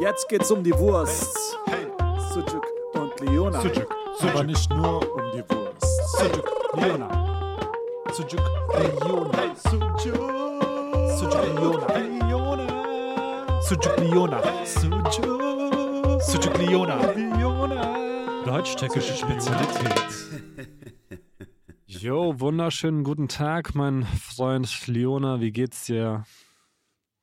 Jetzt geht's um die Wurst. Hey, Sujuk und Leona. Sujuk, Aber nicht nur um die Wurst. Sujuk, Leona. Sujuk, Leona. Hey, Sujuk. Sujuk, Leona. Leona. Sujuk, Leona. Sujuk. Sujuk, Leona. Leona. Deutsch-türkische Spezialität. Jo, wunderschönen guten Tag, mein Freund Leona. Wie geht's dir?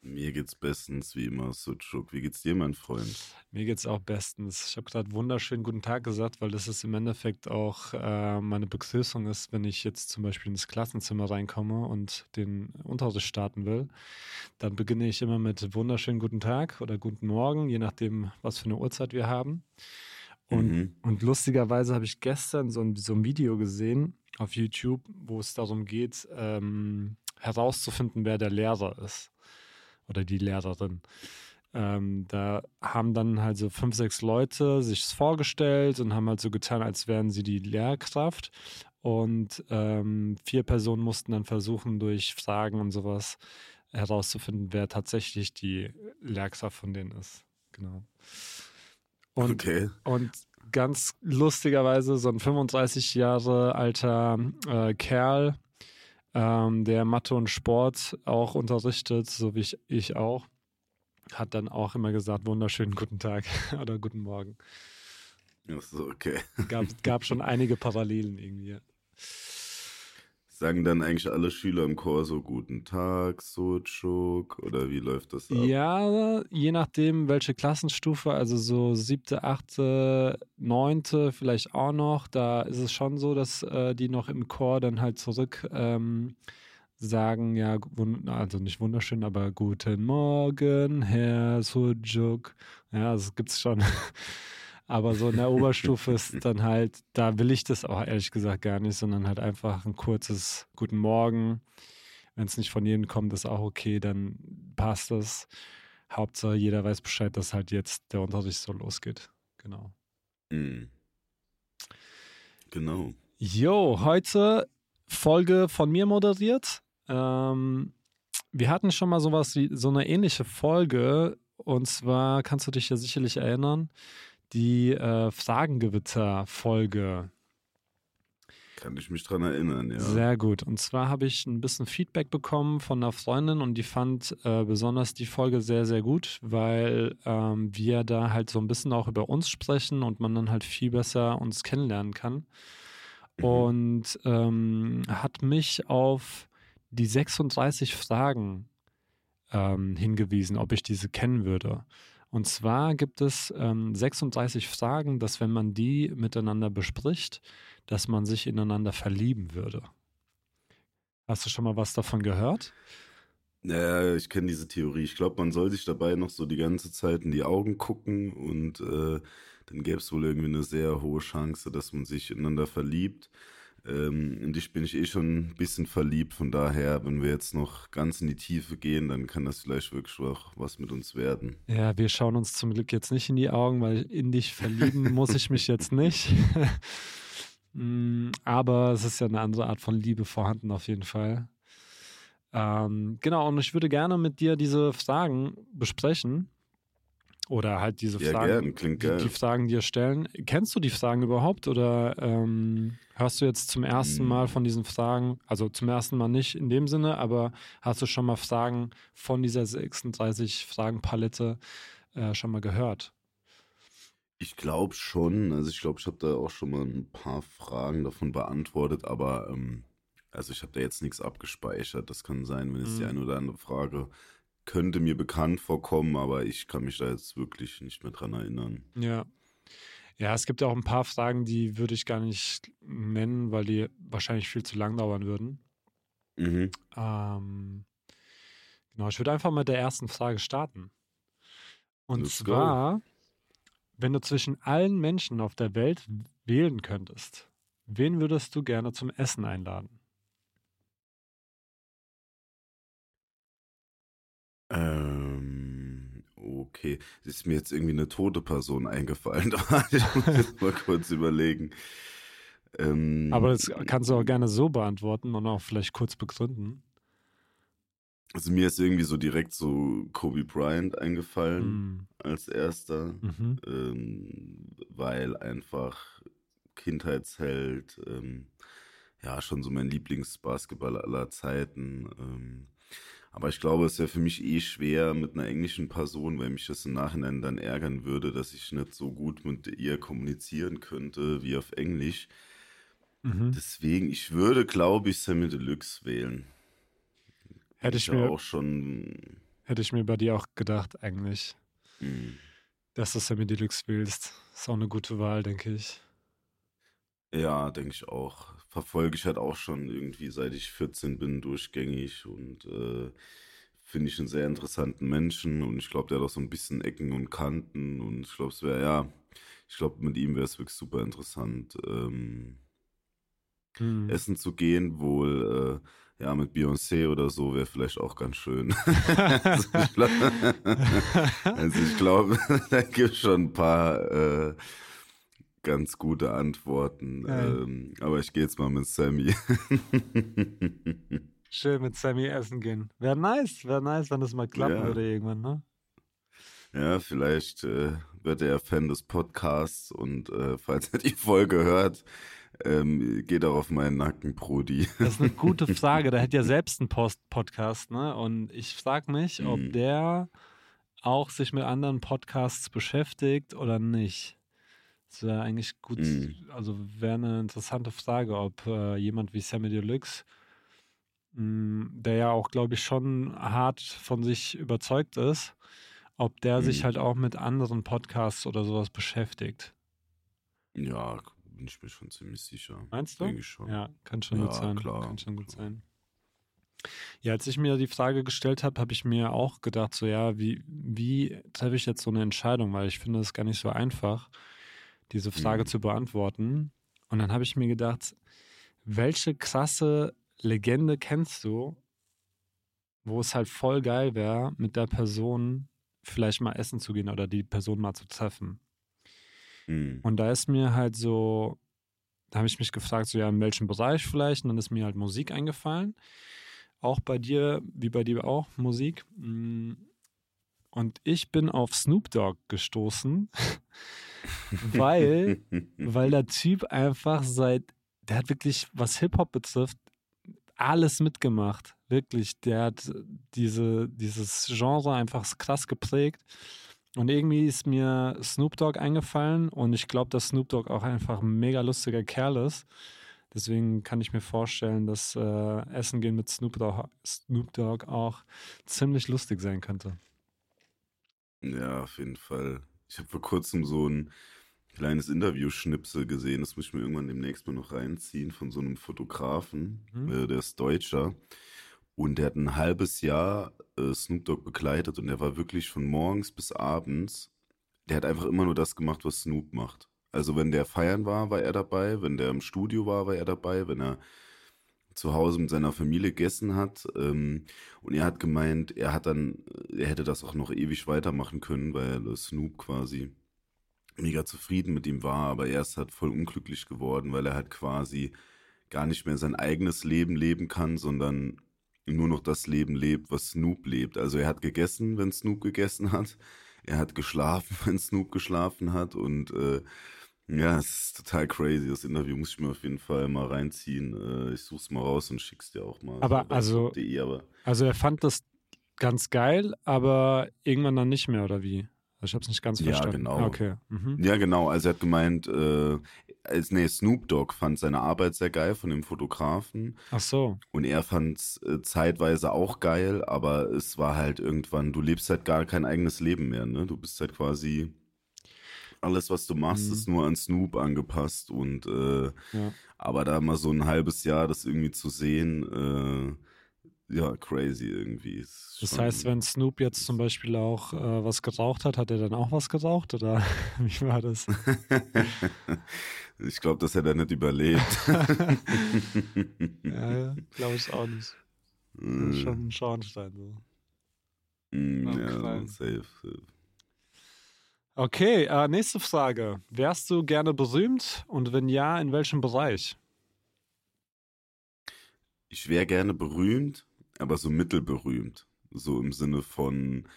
Mir geht's bestens, wie immer, Sucuk. Wie geht's dir, mein Freund? Mir geht's auch bestens. Ich habe gerade wunderschönen guten Tag gesagt, weil das ist im Endeffekt auch äh, meine Begrüßung ist, wenn ich jetzt zum Beispiel ins Klassenzimmer reinkomme und den Unterricht starten will. Dann beginne ich immer mit wunderschönen guten Tag oder guten Morgen, je nachdem, was für eine Uhrzeit wir haben. Und, Mhm. und lustigerweise habe ich gestern so ein, so ein Video gesehen auf YouTube, wo es darum geht, ähm, herauszufinden, wer der Lehrer ist oder die Lehrerin. Ähm, da haben dann halt so fünf, sechs Leute sich vorgestellt und haben halt so getan, als wären sie die Lehrkraft. Und ähm, vier Personen mussten dann versuchen, durch Fragen und sowas herauszufinden, wer tatsächlich die Lehrkraft von denen ist. Genau. Und, okay. und ganz lustigerweise so ein 35 Jahre alter äh, Kerl, ähm, der Mathe und Sport auch unterrichtet, so wie ich, ich auch, hat dann auch immer gesagt, wunderschönen guten Tag oder guten Morgen. Achso, okay. Gab, gab schon einige Parallelen irgendwie. Sagen dann eigentlich alle Schüler im Chor so Guten Tag, Sucuk? Oder wie läuft das ab? Ja, je nachdem, welche Klassenstufe, also so siebte, achte, neunte vielleicht auch noch, da ist es schon so, dass äh, die noch im Chor dann halt zurück ähm, sagen, ja, also nicht wunderschön, aber guten Morgen, Herr Sujuk. Ja, das gibt's schon. Aber so in der Oberstufe ist dann halt, da will ich das auch ehrlich gesagt gar nicht, sondern halt einfach ein kurzes Guten Morgen. Wenn es nicht von jedem kommt, ist auch okay, dann passt das. Hauptsache, jeder weiß Bescheid, dass halt jetzt der Unterricht so losgeht. Genau. Mhm. Genau. Jo, heute Folge von mir moderiert. Ähm, wir hatten schon mal sowas wie so eine ähnliche Folge. Und zwar kannst du dich ja sicherlich erinnern, die äh, Fragengewitter-Folge. Kann ich mich dran erinnern, ja. Sehr gut. Und zwar habe ich ein bisschen Feedback bekommen von einer Freundin und die fand äh, besonders die Folge sehr, sehr gut, weil ähm, wir da halt so ein bisschen auch über uns sprechen und man dann halt viel besser uns kennenlernen kann. Mhm. Und ähm, hat mich auf die 36 Fragen ähm, hingewiesen, ob ich diese kennen würde. Und zwar gibt es ähm, 36 Fragen, dass wenn man die miteinander bespricht, dass man sich ineinander verlieben würde. Hast du schon mal was davon gehört? Ja, ich kenne diese Theorie. Ich glaube, man soll sich dabei noch so die ganze Zeit in die Augen gucken und äh, dann gäbe es wohl irgendwie eine sehr hohe Chance, dass man sich ineinander verliebt. Ähm, und ich bin ich eh schon ein bisschen verliebt, von daher, wenn wir jetzt noch ganz in die Tiefe gehen, dann kann das vielleicht wirklich auch was mit uns werden. Ja, wir schauen uns zum Glück jetzt nicht in die Augen, weil in dich verlieben muss ich mich jetzt nicht. Mm, Aber es ist ja eine andere Art von Liebe vorhanden auf jeden Fall. Ähm, genau, und ich würde gerne mit dir diese Fragen besprechen. Oder halt diese Ja, Fragen, gern, klingt die, geil. die Fragen dir stellen. Kennst du die Fragen überhaupt oder ähm, hörst du jetzt zum ersten Mm. Mal von diesen Fragen, also zum ersten Mal nicht in dem Sinne, aber hast du schon mal Fragen von dieser 36 Fragen-Palette äh, schon mal gehört? Ich glaube schon. Also ich glaube, ich habe da auch schon mal ein paar Fragen davon beantwortet, aber ähm, also ich habe da jetzt nichts abgespeichert. Das kann sein, wenn es die Mhm. eine oder andere Frage könnte mir bekannt vorkommen, aber ich kann mich da jetzt wirklich nicht mehr dran erinnern. Ja. Ja, es gibt ja auch ein paar Fragen, die würde ich gar nicht nennen, weil die wahrscheinlich viel zu lang dauern würden. Mhm. Ähm, genau, ich würde einfach mit der ersten Frage starten. Und Let's go. zwar, wenn du zwischen allen Menschen auf der Welt wählen könntest, wen würdest du gerne zum Essen einladen? Ähm, okay. Es ist mir jetzt irgendwie eine tote Person eingefallen. ich muss jetzt mal kurz überlegen. Ähm, Aber das kannst du auch gerne so beantworten und auch vielleicht kurz begründen. Also mir ist irgendwie so direkt so Kobe Bryant eingefallen Mm, als erster, Mhm. ähm, weil einfach Kindheitsheld, ähm, ja, schon so mein Lieblingsbasketballer aller Zeiten. Aber ich glaube, es wäre für mich eh schwer mit einer englischen Person, weil mich das im Nachhinein dann ärgern würde, dass ich nicht so gut mit ihr kommunizieren könnte wie auf Englisch. Mhm. Deswegen, ich würde, glaube ich, Sammy Deluxe wählen. Hätte ich ja mir, auch schon. hätte ich mir bei dir auch gedacht, eigentlich, Mh. dass du Sammy Deluxe wählst. Ist auch eine gute Wahl, denke ich. Ja, denke ich auch. Verfolge ich halt auch schon irgendwie, seit ich 14 bin, durchgängig und äh, finde ich einen sehr interessanten Menschen und ich glaube, der hat auch so ein bisschen Ecken und Kanten und ich glaube, es wäre, ja, ich glaube, mit ihm wäre es wirklich super interessant, ähm, Mhm. essen zu gehen, wohl, äh, ja, mit Beyoncé oder so wäre vielleicht auch ganz schön. also ich glaube, also ich glaube, da gibt es schon ein paar äh, ganz gute Antworten. Ähm, aber ich gehe jetzt mal mit Sammy. Schön mit Sammy essen gehen. Wäre nice, wäre nice, wenn das mal klappen Ja. würde irgendwann, ne? ja, vielleicht äh, wird er Fan des Podcasts und äh, falls er die Folge hört, ähm, geht auch auf meinen Nacken, Brody. Das ist eine gute Frage. Der hat ja selbst einen Post Podcast, ne? Und ich frage mich, ob Mhm. der auch sich mit anderen Podcasts beschäftigt oder nicht. Das wäre eigentlich gut, Mhm. also wäre eine interessante Frage, ob äh, jemand wie Sammy Deluxe, mh, der ja auch, glaube ich, schon hart von sich überzeugt ist, ob der sich Mhm. halt auch mit anderen Podcasts oder sowas beschäftigt. Ja, bin ich mir schon ziemlich sicher. Meinst du? Ja, kann schon Ja, gut sein. klar, Kann schon gut klar. sein. Ja, als ich mir die Frage gestellt habe, habe ich mir auch gedacht, so ja, wie, wie treffe ich jetzt so eine Entscheidung? Weil ich finde es gar nicht so einfach, diese Frage Mhm. zu beantworten. Und dann habe ich mir gedacht, welche krasse Legende kennst du, wo es halt voll geil wäre, mit der Person vielleicht mal essen zu gehen oder die Person mal zu treffen? Mhm. Und da ist mir halt so, da habe ich mich gefragt, so ja, in welchem Bereich vielleicht? Und dann ist mir halt Musik eingefallen. Auch bei dir, wie bei dir auch, Musik. Mm. Und ich bin auf Snoop Dogg gestoßen, weil, weil der Typ einfach seit, der hat wirklich, was Hip-Hop betrifft, alles mitgemacht. Wirklich, der hat diese, dieses Genre einfach krass geprägt. Und irgendwie ist mir Snoop Dogg eingefallen und ich glaube, dass Snoop Dogg auch einfach ein mega lustiger Kerl ist. Deswegen kann ich mir vorstellen, dass äh, Essen gehen mit Snoop Dogg, Snoop Dogg auch ziemlich lustig sein könnte. Ja, auf jeden Fall. Ich habe vor kurzem so ein kleines Interview-Schnipsel gesehen, das muss ich mir irgendwann demnächst mal noch reinziehen, von so einem Fotografen, Mhm. äh, der ist Deutscher. Und der hat ein halbes Jahr äh, Snoop Dogg begleitet und der war wirklich von morgens bis abends, der hat einfach immer nur das gemacht, was Snoop macht. Also wenn der feiern war, war er dabei, wenn der im Studio war, war er dabei, wenn er zu Hause mit seiner Familie gegessen hat. Ähm, und er hat gemeint, er hat dann, er hätte das auch noch ewig weitermachen können, weil Snoop quasi mega zufrieden mit ihm war, aber er ist halt voll unglücklich geworden, weil er halt quasi gar nicht mehr sein eigenes Leben leben kann, sondern nur noch das Leben lebt, was Snoop lebt. Also er hat gegessen, wenn Snoop gegessen hat. Er hat geschlafen, wenn Snoop geschlafen hat. Und äh, ja, es ist total crazy. Das Interview muss ich mir auf jeden Fall mal reinziehen. Äh, ich such's mal raus und schick's dir auch mal. Aber also- aber Also er fand das ganz geil, aber irgendwann dann nicht mehr, oder wie? Also ich habe es nicht ganz Ja, verstanden. genau. Ah, Okay. Mhm. Ja, genau. Also er hat gemeint, äh, als, nee, Snoop Dogg fand seine Arbeit sehr geil von dem Fotografen Ach so. und er fand es äh, zeitweise auch geil, aber es war halt irgendwann, du lebst halt gar kein eigenes Leben mehr, ne? Du bist halt quasi, alles, was du machst, Mhm. ist nur an Snoop angepasst und äh, Ja. aber da mal so ein halbes Jahr das irgendwie zu sehen, äh, ja, crazy irgendwie. Ist Das heißt, wenn Snoop jetzt zum Beispiel auch äh, was geraucht hat, hat er dann auch was geraucht? Oder wie war das? ich glaube, das hätte er nicht überlebt. ja, ja glaube ich auch nicht. Äh, schon ein Schornstein so. mm, ja, safe, safe. Okay, äh, nächste Frage. Wärst du gerne berühmt und wenn ja, in welchem Bereich? Ich wäre gerne berühmt, aber so mittelberühmt. So im Sinne von,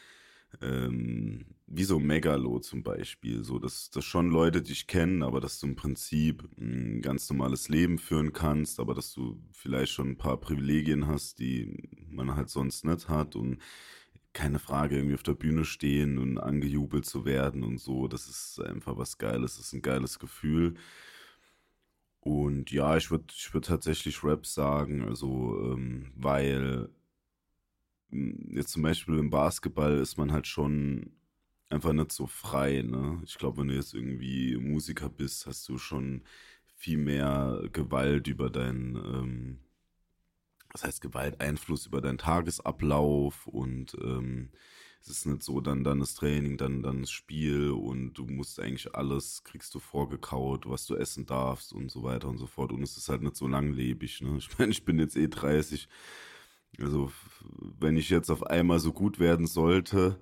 ähm, wie so Megalo zum Beispiel. So, dass, dass schon Leute dich kennen, aber dass du im Prinzip ein ganz normales Leben führen kannst, aber dass du vielleicht schon ein paar Privilegien hast, die man halt sonst nicht hat und keine Frage, irgendwie auf der Bühne stehen und angejubelt zu werden und so. Das ist einfach was Geiles, das ist ein geiles Gefühl. Und ja, ich würde ich würd tatsächlich Rap sagen, also, ähm, weil hm, jetzt zum Beispiel im Basketball ist man halt schon einfach nicht so frei, ne? Ich glaube, wenn du jetzt irgendwie Musiker bist, hast du schon viel mehr Gewalt über dein, ähm, was heißt Gewalt, Einfluss über deinen Tagesablauf und ähm, es ist nicht so, dann, dann das Training, dann, dann das Spiel und du musst eigentlich alles, kriegst du vorgekaut, was du essen darfst und so weiter und so fort. Und es ist halt nicht so langlebig. Ne? Ich meine, ich bin jetzt eh 30. Also, wenn ich jetzt auf einmal so gut werden sollte,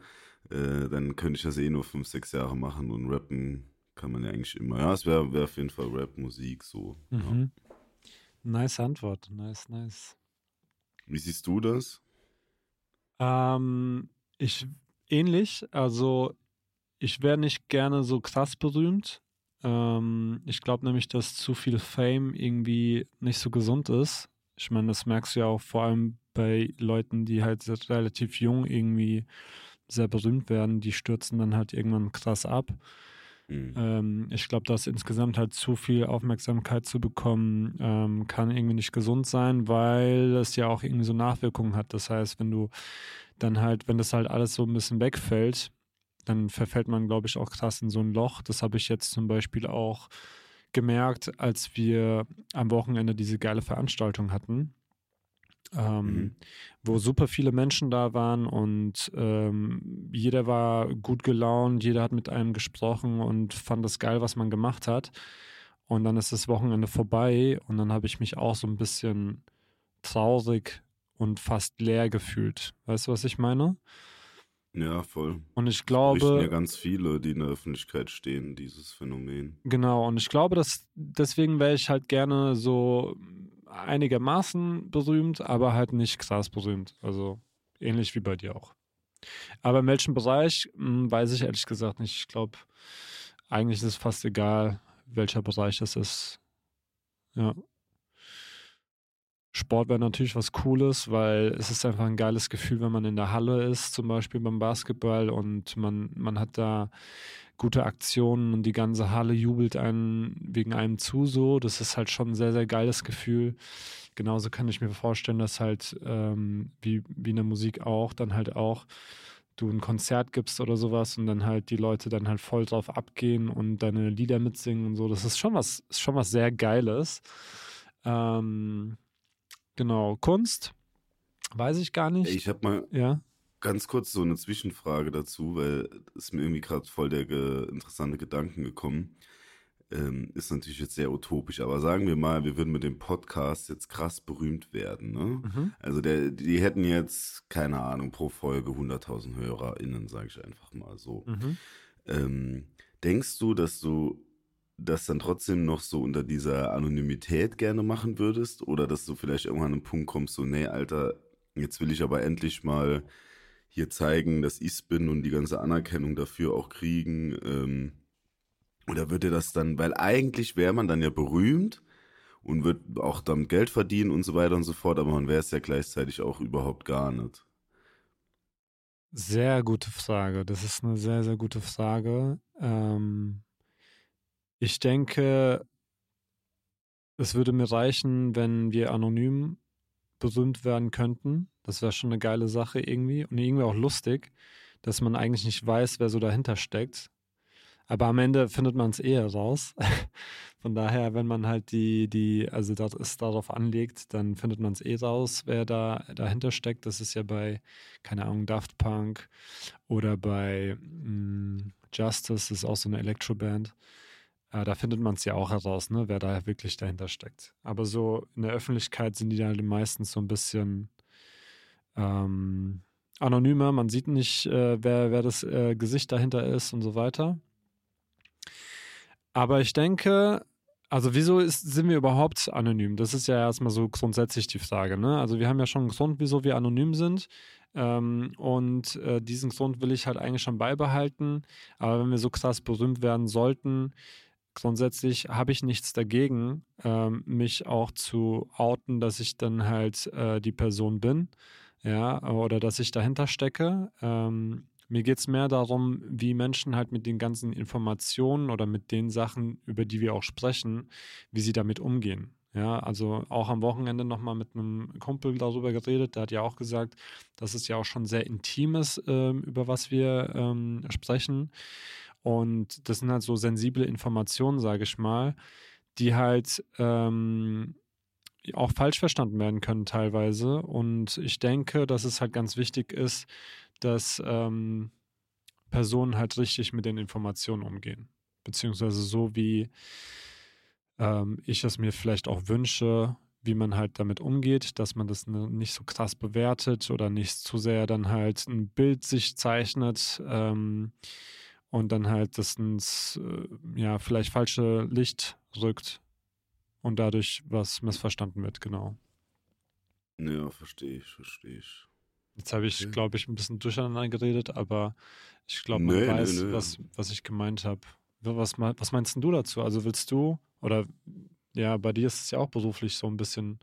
äh, dann könnte ich das eh nur fünf, sechs Jahre machen und rappen kann man ja eigentlich immer. Ja, es wäre wär auf jeden Fall Rap-Musik so. Mhm. Nice Antwort. Nice, nice. Wie siehst du das? Ähm, ich ähnlich, also ich wäre nicht gerne so krass berühmt. Ähm, ich glaube nämlich, dass zu viel Fame irgendwie nicht so gesund ist. Ich meine, das merkst du ja auch vor allem bei Leuten, die halt relativ jung irgendwie sehr berühmt werden, die stürzen dann halt irgendwann krass ab. Mhm. Ähm, ich glaube, dass insgesamt halt zu viel Aufmerksamkeit zu bekommen, ähm, kann irgendwie nicht gesund sein, weil es ja auch irgendwie so Nachwirkungen hat. Das heißt, wenn du dann halt, wenn das halt alles so ein bisschen wegfällt, dann verfällt man, glaube ich, auch krass in so ein Loch. Das habe ich jetzt zum Beispiel auch gemerkt, als wir am Wochenende diese geile Veranstaltung hatten. Ähm, Mhm. wo super viele Menschen da waren und ähm, jeder war gut gelaunt, jeder hat mit einem gesprochen und fand das geil, was man gemacht hat. Und dann ist das Wochenende vorbei und dann habe ich mich auch so ein bisschen traurig und fast leer gefühlt. Weißt du, was ich meine? Ja, voll. Und ich Richten ja glaube, ganz viele, die in der Öffentlichkeit stehen, dieses Phänomen. genau, und ich glaube, dass deswegen wäre ich halt gerne so einigermaßen berühmt, aber halt nicht krass berühmt. Also ähnlich wie bei dir auch. Aber in welchem Bereich, hm, weiß ich ehrlich gesagt nicht. Ich glaube, eigentlich ist es fast egal, welcher Bereich das ist. Ja. Sport wäre natürlich was Cooles, weil es ist einfach ein geiles Gefühl, wenn man in der Halle ist, zum Beispiel beim Basketball und man, man hat da gute Aktionen und die ganze Halle jubelt einen wegen einem zu so. Das ist halt schon ein sehr, sehr geiles Gefühl. Genauso kann ich mir vorstellen, dass halt ähm, wie, wie in der Musik auch, dann halt auch du ein Konzert gibst oder sowas und dann halt die Leute dann halt voll drauf abgehen und deine Lieder mitsingen und so. Das ist schon was, ist schon was sehr Geiles. Ähm, genau, Kunst, weiß ich gar nicht. Ich habe mal ja. ganz kurz so eine Zwischenfrage dazu, weil es mir irgendwie gerade voll der ge interessante Gedanken gekommen. Ähm, ist natürlich jetzt sehr utopisch, aber sagen wir mal, wir würden mit dem Podcast jetzt krass berühmt werden, ne? Mhm. Also der, die hätten jetzt, keine Ahnung, pro Folge 100.000 HörerInnen, sage ich einfach mal so. Mhm. Ähm, denkst du, dass du das dann trotzdem noch so unter dieser Anonymität gerne machen würdest? Oder dass du vielleicht irgendwann an einen Punkt kommst, so, nee, Alter, jetzt will ich aber endlich mal hier zeigen, dass ich bin und die ganze Anerkennung dafür auch kriegen? Ähm, oder würde das dann, weil eigentlich wäre man dann ja berühmt und wird auch damit Geld verdienen und so weiter und so fort, aber man wäre es ja gleichzeitig auch überhaupt gar nicht. Sehr gute Frage. Das ist eine sehr, sehr gute Frage. Ähm, ich denke, es würde mir reichen, wenn wir anonym berühmt werden könnten. Das wäre schon eine geile Sache irgendwie und irgendwie auch lustig, dass man eigentlich nicht weiß, wer so dahinter steckt. Aber am Ende findet man es eher raus. Von daher, wenn man halt die, die, also das es darauf anlegt, dann findet man es eh raus, wer da dahinter steckt. Das ist ja bei, keine Ahnung, Daft Punk oder bei mh, Justice, das ist auch so eine Elektroband. Äh, da findet man es ja auch heraus, ne, wer da wirklich dahinter steckt. Aber so in der Öffentlichkeit sind die dann meistens so ein bisschen ähm, anonymer. Man sieht nicht, äh, wer, wer das äh, Gesicht dahinter ist und so weiter. Aber ich denke, Also wieso ist, sind wir überhaupt anonym? Das ist ja erstmal so grundsätzlich die Frage. Ne? Also wir haben ja schon einen Grund, wieso wir anonym sind. Ähm, und äh, diesen Grund will ich halt eigentlich schon beibehalten. Aber wenn wir so krass berühmt werden sollten, grundsätzlich habe ich nichts dagegen, ähm, mich auch zu outen, dass ich dann halt äh, die Person bin. Ja, oder dass ich dahinter stecke. Ähm, mir geht es mehr darum, wie Menschen halt mit den ganzen Informationen oder mit den Sachen, über die wir auch sprechen, wie sie damit umgehen. Ja, also auch am Wochenende nochmal mit einem Kumpel darüber geredet. Der hat ja auch gesagt, dass es ja auch schon sehr intimes, äh, über was wir ähm, sprechen. Und das sind halt so sensible Informationen, sage ich mal, die halt ähm, auch falsch verstanden werden können teilweise. Und ich denke, dass es halt ganz wichtig ist, dass ähm, Personen halt richtig mit den Informationen umgehen. Beziehungsweise so wie ähm, ich es mir vielleicht auch wünsche, wie man halt damit umgeht, dass man das nicht so krass bewertet oder nicht zu sehr dann halt ein Bild sich zeichnet ähm, und dann halt das ins äh, ja vielleicht falsche Licht rückt und dadurch was missverstanden wird, genau. Ja, verstehe ich, verstehe ich. Jetzt habe ich, okay. glaube ich, ein bisschen durcheinander geredet, aber ich glaube, man nee, weiß, nee, nee. Was, was ich gemeint habe. Was, was meinst du dazu? Also willst du, oder ja, bei dir ist es ja auch beruflich so ein bisschen.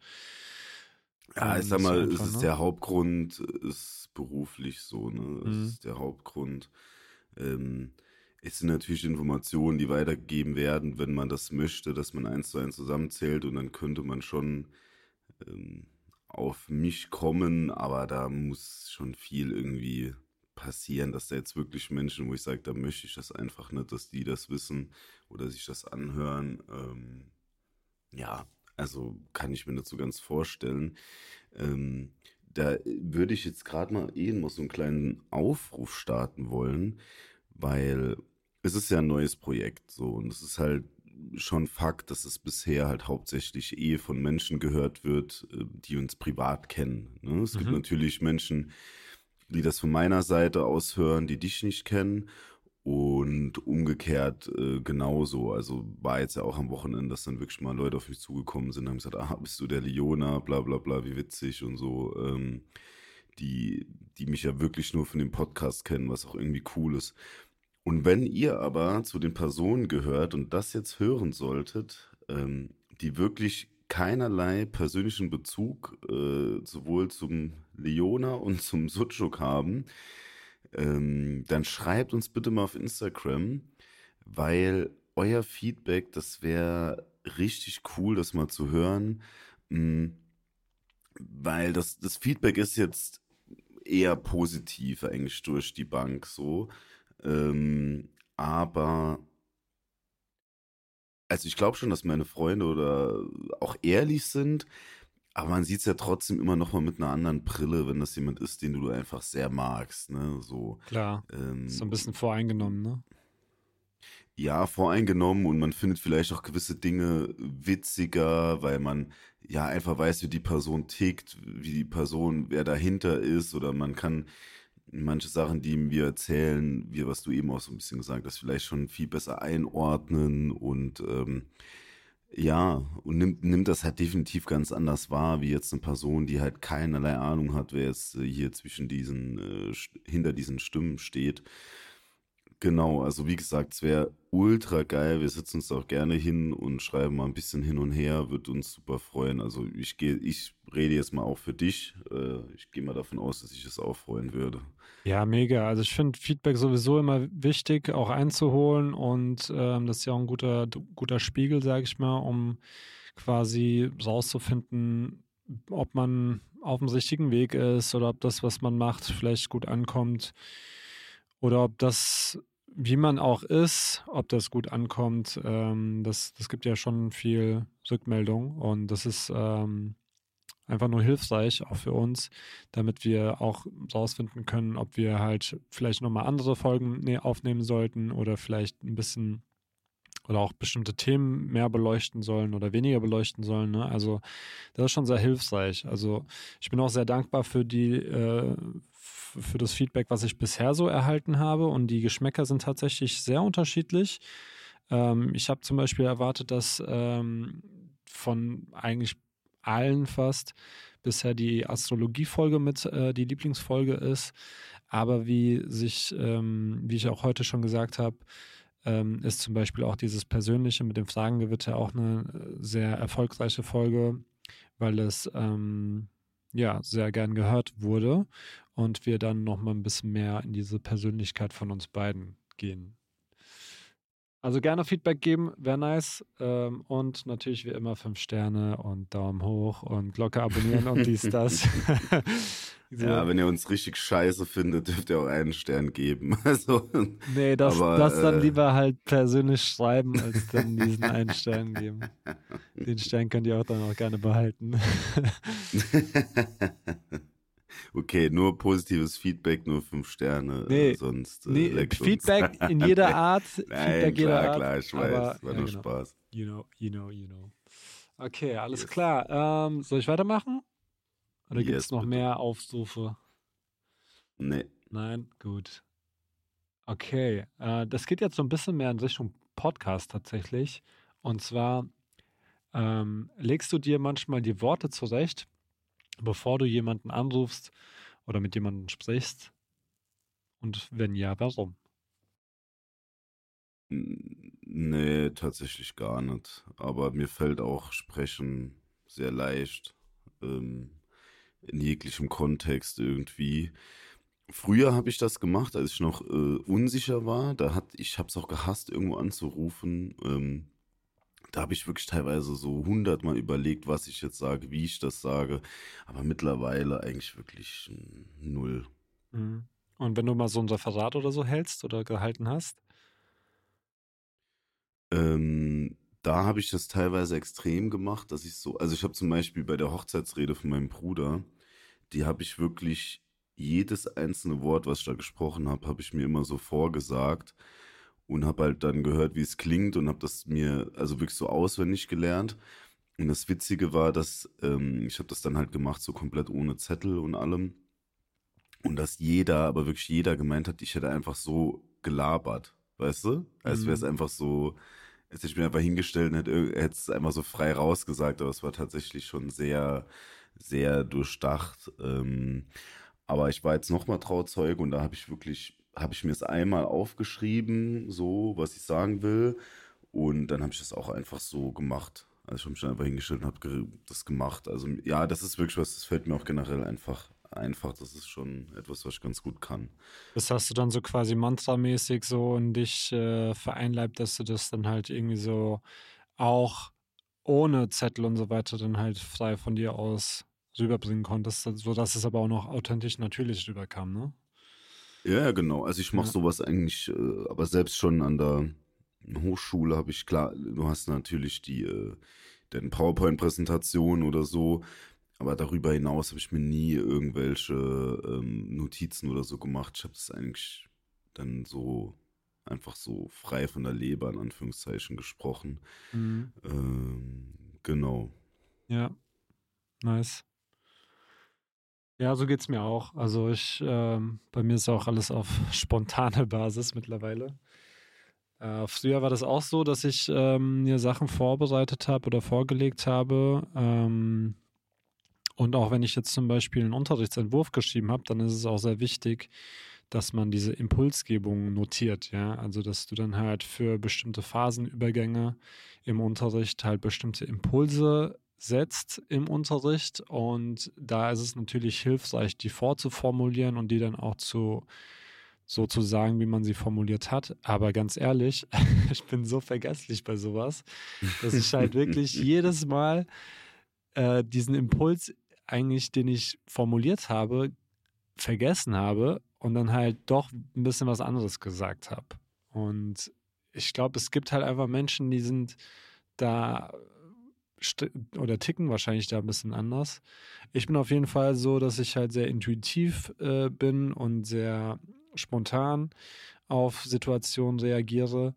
Ja, ich sag mal, einfach, es ist ne? der Hauptgrund, ist beruflich so, ne? Es Mhm. ist der Hauptgrund. Ähm, es sind natürlich Informationen, die weitergegeben werden, wenn man das möchte, dass man eins zu eins zusammenzählt und dann könnte man schon ähm, auf mich kommen, aber da muss schon viel irgendwie passieren, dass da jetzt wirklich Menschen, wo ich sage, da möchte ich das einfach nicht, dass die das wissen oder sich das anhören. Ähm, ja, also kann ich mir nicht so ganz vorstellen. Ähm, da würde ich jetzt gerade mal eben mal so einen kleinen Aufruf starten wollen, weil es ist ja ein neues Projekt so und es ist halt schon Fakt, dass es bisher halt hauptsächlich eh von Menschen gehört wird, äh, die uns privat kennen. Ne? Es gibt Mhm. natürlich Menschen, die das von meiner Seite aus hören, die dich nicht kennen. Und umgekehrt äh, genauso. Also war jetzt ja auch am Wochenende, dass dann wirklich mal Leute auf mich zugekommen sind und haben gesagt, ah, bist du der Leona, bla bla bla, wie witzig und so. Ähm, die, die mich ja wirklich nur von dem Podcast kennen, was auch irgendwie cool ist. Und wenn ihr aber zu den Personen gehört und das jetzt hören solltet, ähm, die wirklich keinerlei persönlichen Bezug äh, sowohl zum Leona und zum Suchuk haben, ähm, dann schreibt uns bitte mal auf Instagram, weil euer Feedback, das wäre richtig cool, das mal zu hören. Mm, Weil das, das Feedback ist jetzt eher positiv eigentlich durch die Bank so. Ähm, aber also ich glaube schon, dass meine Freunde oder auch ehrlich sind, aber man sieht es ja trotzdem immer noch mal mit einer anderen Brille, wenn das jemand ist, den du einfach sehr magst, ne? So, Klar, ähm, so ein bisschen voreingenommen, ne? ja, voreingenommen und man findet vielleicht auch gewisse Dinge witziger, weil man ja einfach weiß, wie die Person tickt, wie die Person, wer dahinter ist oder man kann manche Sachen, die wir erzählen, wie was du eben auch so ein bisschen gesagt hast, vielleicht schon viel besser einordnen und ähm, ja, und nimmt, nimmt das halt definitiv ganz anders wahr, wie jetzt eine Person, die halt keinerlei Ahnung hat, wer jetzt äh, hier zwischen diesen, äh, hinter diesen Stimmen steht. Genau, also wie gesagt, es wäre ultra geil. Wir setzen uns auch gerne hin und schreiben mal ein bisschen hin und her, wird uns super freuen. Also ich gehe, ich rede jetzt mal auch für dich. Äh, ich gehe mal davon aus, dass ich es auch freuen würde. Ja, mega. Also ich finde Feedback sowieso immer wichtig, auch einzuholen und ähm, das ist ja auch ein guter, guter Spiegel, sage ich mal, um quasi rauszufinden, ob man auf dem richtigen Weg ist oder ob das, was man macht, vielleicht gut ankommt oder ob das, wie man auch ist, ob das gut ankommt. Ähm, das, das gibt ja schon viel Rückmeldung und das ist ähm, einfach nur hilfreich, auch für uns, damit wir auch rausfinden können, ob wir halt vielleicht nochmal andere Folgen ne- aufnehmen sollten oder vielleicht ein bisschen oder auch bestimmte Themen mehr beleuchten sollen oder weniger beleuchten sollen. Ne? Also das ist schon sehr hilfreich. Also ich bin auch sehr dankbar für die äh, für das Feedback, was ich bisher so erhalten habe und die Geschmäcker sind tatsächlich sehr unterschiedlich. Ähm, ich habe zum Beispiel erwartet, dass ähm, von eigentlich allen fast bisher die Astrologie-Folge mit äh, die Lieblingsfolge ist. Aber wie sich, ähm, wie ich auch heute schon gesagt habe, ähm, ist zum Beispiel auch dieses Persönliche mit dem Fragengewitter auch eine äh, sehr erfolgreiche Folge, weil es ähm, ja sehr gern gehört wurde und wir dann noch mal ein bisschen mehr in diese Persönlichkeit von uns beiden gehen. Also gerne Feedback geben, wäre nice. Ähm, und natürlich wie immer fünf Sterne und Daumen hoch und Glocke abonnieren und dies, das. so. Ja, wenn ihr uns richtig scheiße findet, dürft ihr auch einen Stern geben. Also, nee, das, aber, das dann äh, lieber halt persönlich schreiben, als dann diesen einen Stern geben. Den Stern könnt ihr auch dann auch gerne behalten. Okay, nur positives Feedback, nur fünf Sterne. Nee, äh, sonst äh, nee. Feedback in jeder Art. Nein, Feedback jeder klar, Art. klar, ich weiß. aber, war ja, nur genau. Spaß. You know, you know, you know. Okay, alles Yes. klar. Ähm, soll ich weitermachen? Oder gibt es noch bitte. mehr Aufrufe? Nee. Nein, gut. Okay, äh, das geht jetzt so ein bisschen mehr in Richtung Podcast tatsächlich. Und zwar ähm, legst du dir manchmal die Worte zurecht, bevor du jemanden anrufst oder mit jemandem sprichst? Und wenn ja, warum? Nee, tatsächlich gar nicht. Aber mir fällt auch Sprechen sehr leicht. Ähm, in jeglichem Kontext irgendwie. Früher habe ich das gemacht, als ich noch äh, unsicher war. Da hat, ich habe es auch gehasst, irgendwo anzurufen. Ähm, da habe ich wirklich teilweise so hundertmal überlegt, was ich jetzt sage, wie ich das sage. Aber mittlerweile eigentlich wirklich null. Mhm. Und wenn du mal so ein Referat oder so hältst oder gehalten hast? Ähm, da habe ich das teilweise extrem gemacht, dass ich so, also ich habe zum Beispiel bei der Hochzeitsrede von meinem Bruder, die habe ich wirklich jedes einzelne Wort, was ich da gesprochen habe, habe ich mir immer so vorgesagt und habe halt dann gehört, wie es klingt und habe das mir also wirklich so auswendig gelernt. Und das Witzige war, dass ähm, ich habe das dann halt gemacht, so komplett ohne Zettel und allem. Und dass jeder, aber wirklich jeder gemeint hat, ich hätte einfach so gelabert, weißt du? Als wäre es Mhm. einfach so, als hätte ich mir einfach hingestellt und hätte, es einfach so frei rausgesagt, aber es war tatsächlich schon sehr, sehr durchdacht. Ähm, aber ich war jetzt nochmal Trauzeuge und da habe ich wirklich, habe ich mir es einmal aufgeschrieben, so, was ich sagen will. Und dann habe ich das auch einfach so gemacht. Also ich habe mich dann einfach hingestellt und habe das gemacht. Also ja, das ist wirklich was, das fällt mir auch generell einfach einfach. Das ist schon etwas, was ich ganz gut kann. Das hast du dann so quasi mantramäßig so in dich äh, vereinleibt, dass du das dann halt irgendwie so auch ohne Zettel und so weiter dann halt frei von dir aus rüberbringen konntest, sodass es aber auch noch authentisch natürlich rüberkam, ne? Ja, genau. Also ich mache Ja. sowas eigentlich, äh, aber selbst schon an der Hochschule habe ich klar, du hast natürlich die äh, deine PowerPoint-Präsentation oder so, aber darüber hinaus habe ich mir nie irgendwelche ähm, Notizen oder so gemacht. Ich habe das eigentlich dann so einfach so frei von der Leber in Anführungszeichen gesprochen. Mhm. Ähm, genau. Ja, nice. Ja, so geht's mir auch. Also ich, ähm, bei mir ist auch alles auf spontane Basis mittlerweile. Äh, früher war das auch so, dass ich ähm, mir Sachen vorbereitet habe oder vorgelegt habe. Ähm, und auch wenn ich jetzt zum Beispiel einen Unterrichtsentwurf geschrieben habe, dann ist es auch sehr wichtig, dass man diese Impulsgebung notiert, ja. Also dass du dann halt für bestimmte Phasenübergänge im Unterricht halt bestimmte Impulse setzt im Unterricht und da ist es natürlich hilfreich, die vorzuformulieren und die dann auch zu so zu sagen, wie man sie formuliert hat. Aber ganz ehrlich, ich bin so vergesslich bei sowas, dass ich halt wirklich jedes Mal äh, diesen Impuls eigentlich, den ich formuliert habe, vergessen habe und dann halt doch ein bisschen was anderes gesagt habe. Und ich glaube, es gibt halt einfach Menschen, die sind da oder ticken wahrscheinlich da ein bisschen anders. Ich bin auf jeden Fall so, dass ich halt sehr intuitiv äh, bin und sehr spontan auf Situationen reagiere.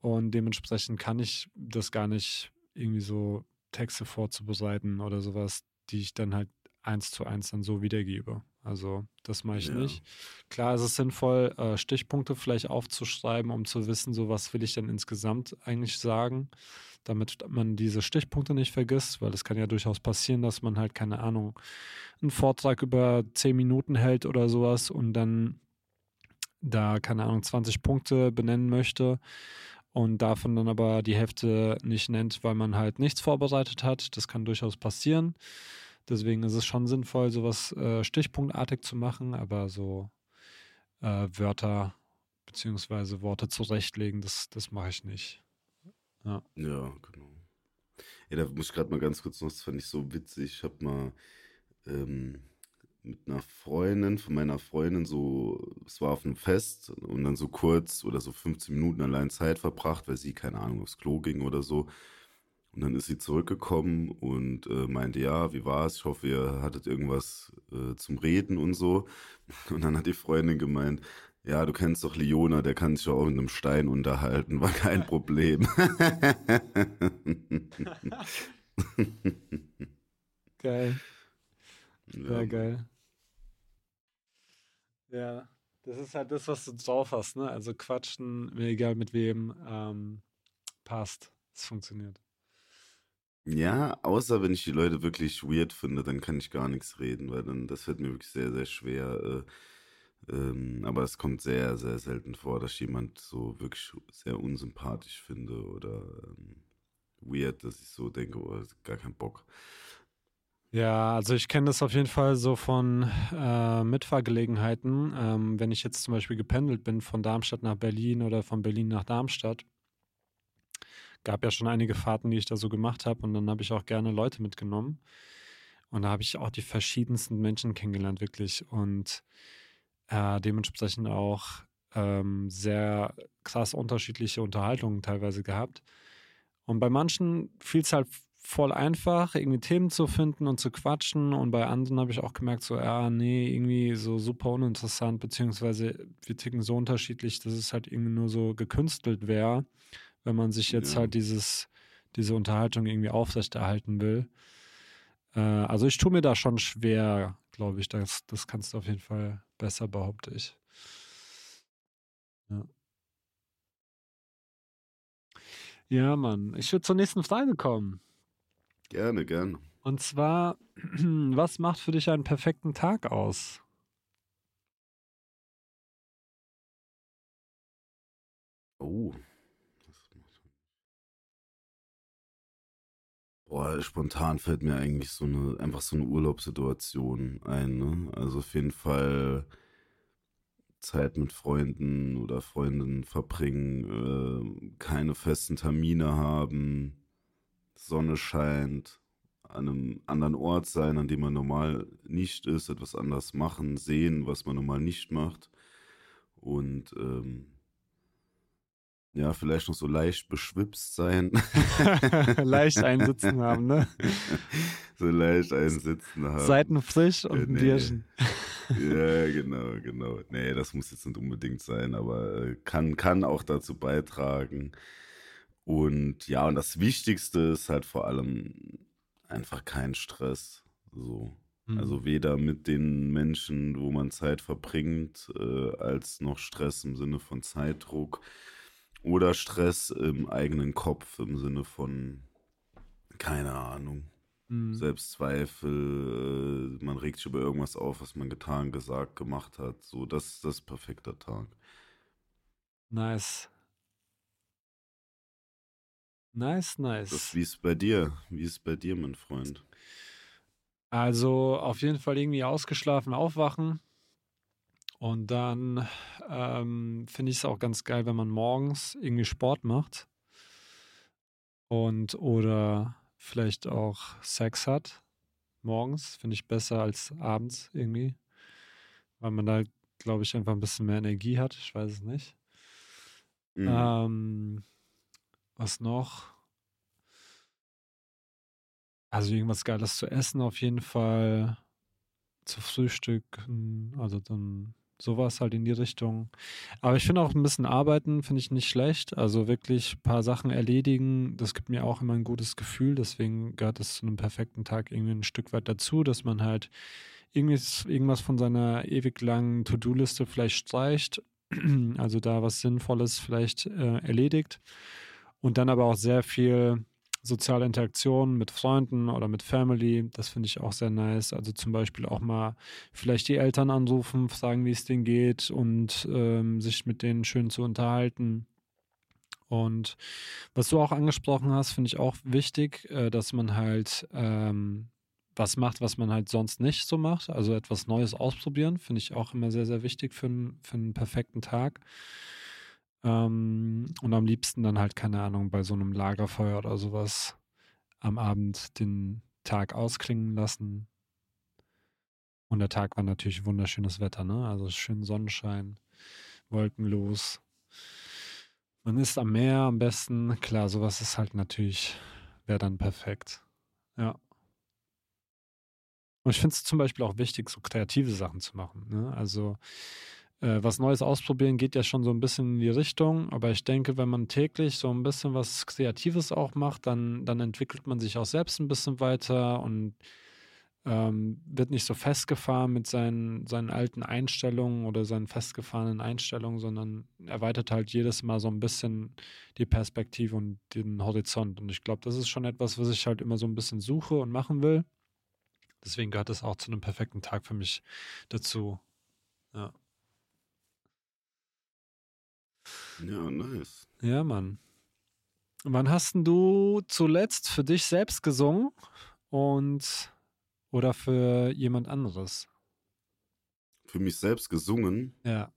Und dementsprechend kann ich das gar nicht irgendwie so Texte vorzubereiten oder sowas, die ich dann halt eins zu eins dann so wiedergebe. Also das mache ich Ja. nicht. Klar, es ist sinnvoll, äh, Stichpunkte vielleicht aufzuschreiben, um zu wissen, so was will ich denn insgesamt eigentlich sagen, damit man diese Stichpunkte nicht vergisst, weil es kann ja durchaus passieren, dass man halt, keine Ahnung, einen Vortrag über zehn Minuten hält oder sowas und dann da, keine Ahnung, 20 Punkte benennen möchte und davon dann aber die Hälfte nicht nennt, weil man halt nichts vorbereitet hat. Das kann durchaus passieren. Deswegen ist es schon sinnvoll, sowas äh, stichpunktartig zu machen, aber so äh, Wörter beziehungsweise Worte zurechtlegen, das, das mache ich nicht. Ja, genau. Ja, da muss ich gerade mal ganz kurz noch, das fand ich so witzig. Ich habe mal ähm, mit einer Freundin, von meiner Freundin, so, es war auf einem Fest und dann so kurz oder so 15 Minuten allein Zeit verbracht, weil sie, keine Ahnung, aufs Klo ging oder so. Und dann ist sie zurückgekommen und äh, meinte, ja, wie war's? Ich hoffe, ihr hattet irgendwas äh, zum Reden und so. Und dann hat die Freundin gemeint, ja, du kennst doch Leona, der kann sich ja auch mit einem Stein unterhalten, war kein Problem. Geil. Ja, Ja, geil. Ja, das ist halt das, was du drauf hast, ne? Also quatschen, mir egal mit wem, ähm, passt. Es funktioniert. Ja, außer wenn ich die Leute wirklich weird finde, dann kann ich gar nichts reden, weil dann, das fällt mir wirklich sehr, sehr schwer. Äh, ähm, aber es kommt sehr, sehr selten vor, dass ich jemand so wirklich sehr unsympathisch finde oder ähm, weird, dass ich so denke, oh, gar keinen Bock. Ja, also ich kenne das auf jeden Fall so von äh, Mitfahrgelegenheiten. Ähm, wenn ich jetzt zum Beispiel gependelt bin von Darmstadt nach Berlin oder von Berlin nach Darmstadt, gab ja schon einige Fahrten, die ich da so gemacht habe und dann habe ich auch gerne Leute mitgenommen. Und da habe ich auch die verschiedensten Menschen kennengelernt, wirklich. Und äh, dementsprechend auch ähm, sehr krass unterschiedliche Unterhaltungen teilweise gehabt. Und bei manchen fiel es halt voll einfach, irgendwie Themen zu finden und zu quatschen. Und bei anderen habe ich auch gemerkt, so, ja, nee, irgendwie so super uninteressant, beziehungsweise wir ticken so unterschiedlich, dass es halt irgendwie nur so gekünstelt wäre, wenn man sich jetzt Ja. halt dieses, diese Unterhaltung irgendwie aufrechterhalten will. Äh, also ich tue mir da schon schwer, glaube ich. Das, das kannst du auf jeden Fall besser, behaupte ich. Ja. Ja, Mann. Ich würde zur nächsten Frage kommen. Gerne, gerne. Und zwar, was macht für dich einen perfekten Tag aus? Oh. Boah, spontan fällt mir eigentlich so eine, einfach so eine Urlaubssituation ein, ne? Also auf jeden Fall Zeit mit Freunden oder Freundinnen verbringen, äh, keine festen Termine haben, Sonne scheint, an einem anderen Ort sein, an dem man normal nicht ist, etwas anders machen, sehen, was man normal nicht macht. Und ähm, ja, vielleicht noch so leicht beschwipst sein. Leicht einsitzen haben, ne? so leicht einsitzen haben. Seitenfrisch und Äh, ein nee. Bierchen. Ja, genau, genau. Nee, das muss jetzt nicht unbedingt sein, aber äh, kann, kann auch dazu beitragen. Und ja, und das Wichtigste ist halt vor allem einfach kein Stress. So. Hm. Also weder mit den Menschen, wo man Zeit verbringt, äh, als noch Stress im Sinne von Zeitdruck oder Stress im eigenen Kopf im Sinne von, keine Ahnung, Hm. Selbstzweifel, äh, man regt sich über irgendwas auf, was man getan, gesagt, gemacht hat. So, das ist das perfekte Tag. Nice. Nice, Das, nice. wie ist es bei dir? Wie ist es bei dir, mein Freund? Also auf jeden Fall irgendwie ausgeschlafen aufwachen. Und dann ähm, finde ich es auch ganz geil, wenn man morgens irgendwie Sport macht. Und oder vielleicht auch Sex hat. Morgens finde ich besser als abends irgendwie. Weil man da, glaube ich, einfach ein bisschen mehr Energie hat. Ich weiß es nicht. Mhm. Ähm, was noch? Also irgendwas Geiles zu essen auf jeden Fall. Zu frühstücken, also dann sowas halt in die Richtung. Aber ich finde auch ein bisschen arbeiten, finde ich nicht schlecht. Also wirklich ein paar Sachen erledigen, das gibt mir auch immer ein gutes Gefühl. Deswegen gehört es zu einem perfekten Tag irgendwie ein Stück weit dazu, dass man halt irgendwas, von seiner ewig langen To-Do-Liste vielleicht streicht, also da was Sinnvolles vielleicht äh, erledigt und dann aber auch sehr viel soziale Interaktion mit Freunden oder mit Family, das finde ich auch sehr nice. Also zum Beispiel auch mal vielleicht die Eltern anrufen, fragen, wie es denen geht und ähm, sich mit denen schön zu unterhalten. Und was du auch angesprochen hast, finde ich auch wichtig, äh, dass man halt ähm, was macht, was man halt sonst nicht so macht. Also etwas Neues ausprobieren, finde ich auch immer sehr, sehr wichtig für, für einen perfekten Tag. Ähm, und am liebsten dann halt, keine Ahnung, bei so einem Lagerfeuer oder sowas am Abend den Tag ausklingen lassen. Und der Tag war natürlich wunderschönes Wetter, ne? Also schön Sonnenschein, wolkenlos. Man ist am Meer am besten. Klar, sowas ist halt natürlich, wäre dann perfekt. Ja. Und ich finde es zum Beispiel auch wichtig, so kreative Sachen zu machen. Ne? Also äh, was Neues ausprobieren geht ja schon so ein bisschen in die Richtung, aber ich denke, wenn man täglich so ein bisschen was Kreatives auch macht, dann, dann entwickelt man sich auch selbst ein bisschen weiter und ähm, wird nicht so festgefahren mit seinen, seinen alten Einstellungen oder seinen festgefahrenen Einstellungen, sondern erweitert halt jedes Mal so ein bisschen die Perspektive und den Horizont. Und ich glaube, das ist schon etwas, was ich halt immer so ein bisschen suche und machen will. Deswegen gehört es auch zu einem perfekten Tag für mich dazu. Ja, Ja, nice. ja Mann. Wann hast denn du zuletzt für dich selbst gesungen und oder für jemand anderes? Für mich selbst gesungen, Ja.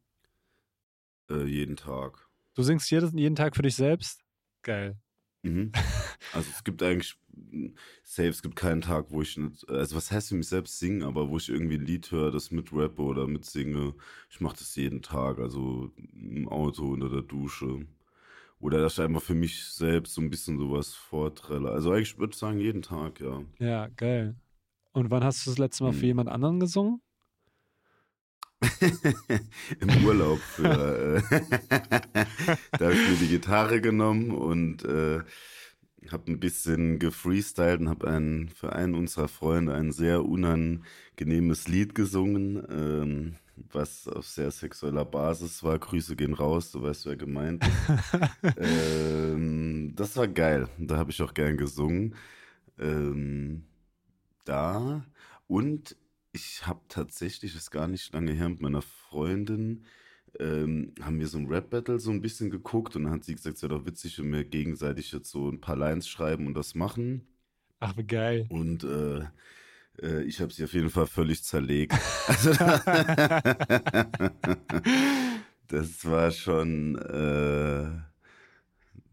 äh, jeden Tag. Du singst jeden, jeden Tag für dich selbst? Geil. Mhm. Also es gibt eigentlich, mm, safe, es gibt keinen Tag, wo ich nicht, also was heißt für mich selbst singen, aber wo ich irgendwie ein Lied höre, das mit rappe oder mit singe. Ich mache das jeden Tag, also im Auto, unter der Dusche. Oder dass ich einfach für mich selbst so ein bisschen sowas vortrelle. Also eigentlich würde ich sagen, jeden Tag, ja. Ja, geil. Und wann hast du das letzte Mal für Hm. jemand anderen gesungen? Im Urlaub für, äh, da habe ich mir die Gitarre genommen und äh, habe ein bisschen gefreestylt und habe einen, für einen unserer Freunde ein sehr unangenehmes Lied gesungen, ähm, was auf sehr sexueller Basis war. Grüße gehen raus, du weißt, wer gemeint ist. ähm, das war geil, da habe ich auch gern gesungen. Ähm, da und ich habe tatsächlich, ist gar nicht lange her, mit meiner Freundin, ähm, haben wir so ein Rap-Battle so ein bisschen geguckt und dann hat sie gesagt, es wäre doch witzig, wenn wir gegenseitig jetzt so ein paar Lines schreiben und das machen. Ach, wie geil. Und äh, äh, ich habe sie auf jeden Fall völlig zerlegt. Also, das war schon, äh,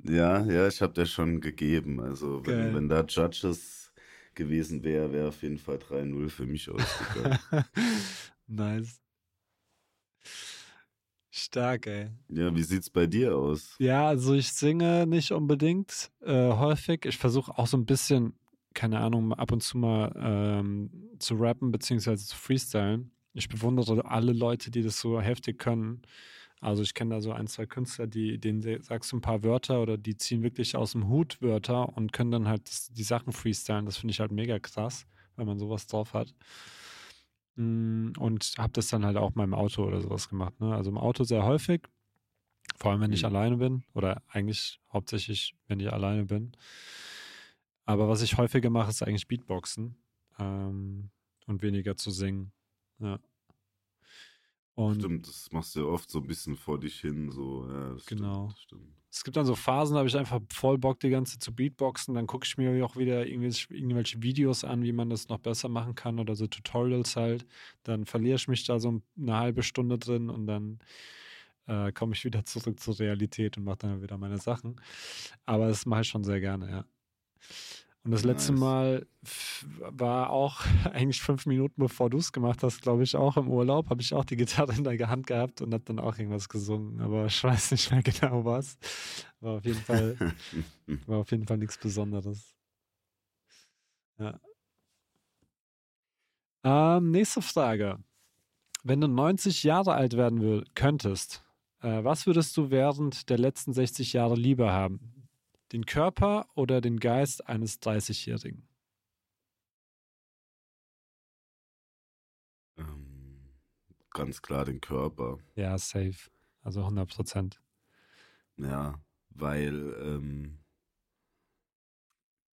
ja, ja, ich habe der schon gegeben. Also Geil. wenn, wenn da Judges gewesen wäre, wäre auf jeden Fall 3-0 für mich ausgegangen. nice. Stark, ey. ja, wie sieht's bei dir aus? Ja, also ich singe nicht unbedingt äh, häufig. Ich versuche auch so ein bisschen, keine Ahnung, ab und zu mal ähm, zu rappen beziehungsweise zu freestylen. Ich bewundere alle Leute, die das so heftig können. Also ich kenne da so ein, zwei Künstler, die, denen sagst du ein paar Wörter oder die ziehen wirklich aus dem Hut Wörter und können dann halt die Sachen freestylen. Das finde ich halt mega krass, wenn man sowas drauf hat. Mm, Und habe das dann halt auch mal im Auto oder sowas gemacht. Ne? Also im Auto sehr häufig. Vor allem, wenn ich Mhm. alleine bin. Oder eigentlich hauptsächlich, wenn ich alleine bin. Aber was ich häufiger mache, ist eigentlich Beatboxen. Ähm, und weniger zu singen. Ja. Und Stimmt, das machst du ja oft so ein bisschen vor dich hin, so, ja, das Genau. stimmt, stimmt. Es gibt dann so Phasen, da habe ich einfach voll Bock, die ganze zu Beatboxen. Dann gucke ich mir auch wieder irgendwelche, irgendwelche Videos an, wie man das noch besser machen kann oder so Tutorials halt. Dann verliere ich mich da so eine halbe Stunde drin und dann äh, komme ich wieder zurück zur Realität und mache dann wieder meine Sachen. Aber das mache ich schon sehr gerne, ja. Und das letzte Nice. Mal war auch eigentlich fünf Minuten bevor du es gemacht hast, glaube ich, auch im Urlaub, habe ich auch die Gitarre in der Hand gehabt und habe dann auch irgendwas gesungen. Aber ich weiß nicht mehr genau was. War auf jeden Fall, war auf jeden Fall nichts Besonderes. Ja. Ähm, nächste Frage. Wenn du 90 Jahre alt werden könntest, äh, was würdest du während der letzten 60 Jahre lieber haben? Den Körper oder den Geist eines 30-Jährigen? ganz klar den Körper. Ja, safe. Also 100 Prozent. Ja, weil, ähm,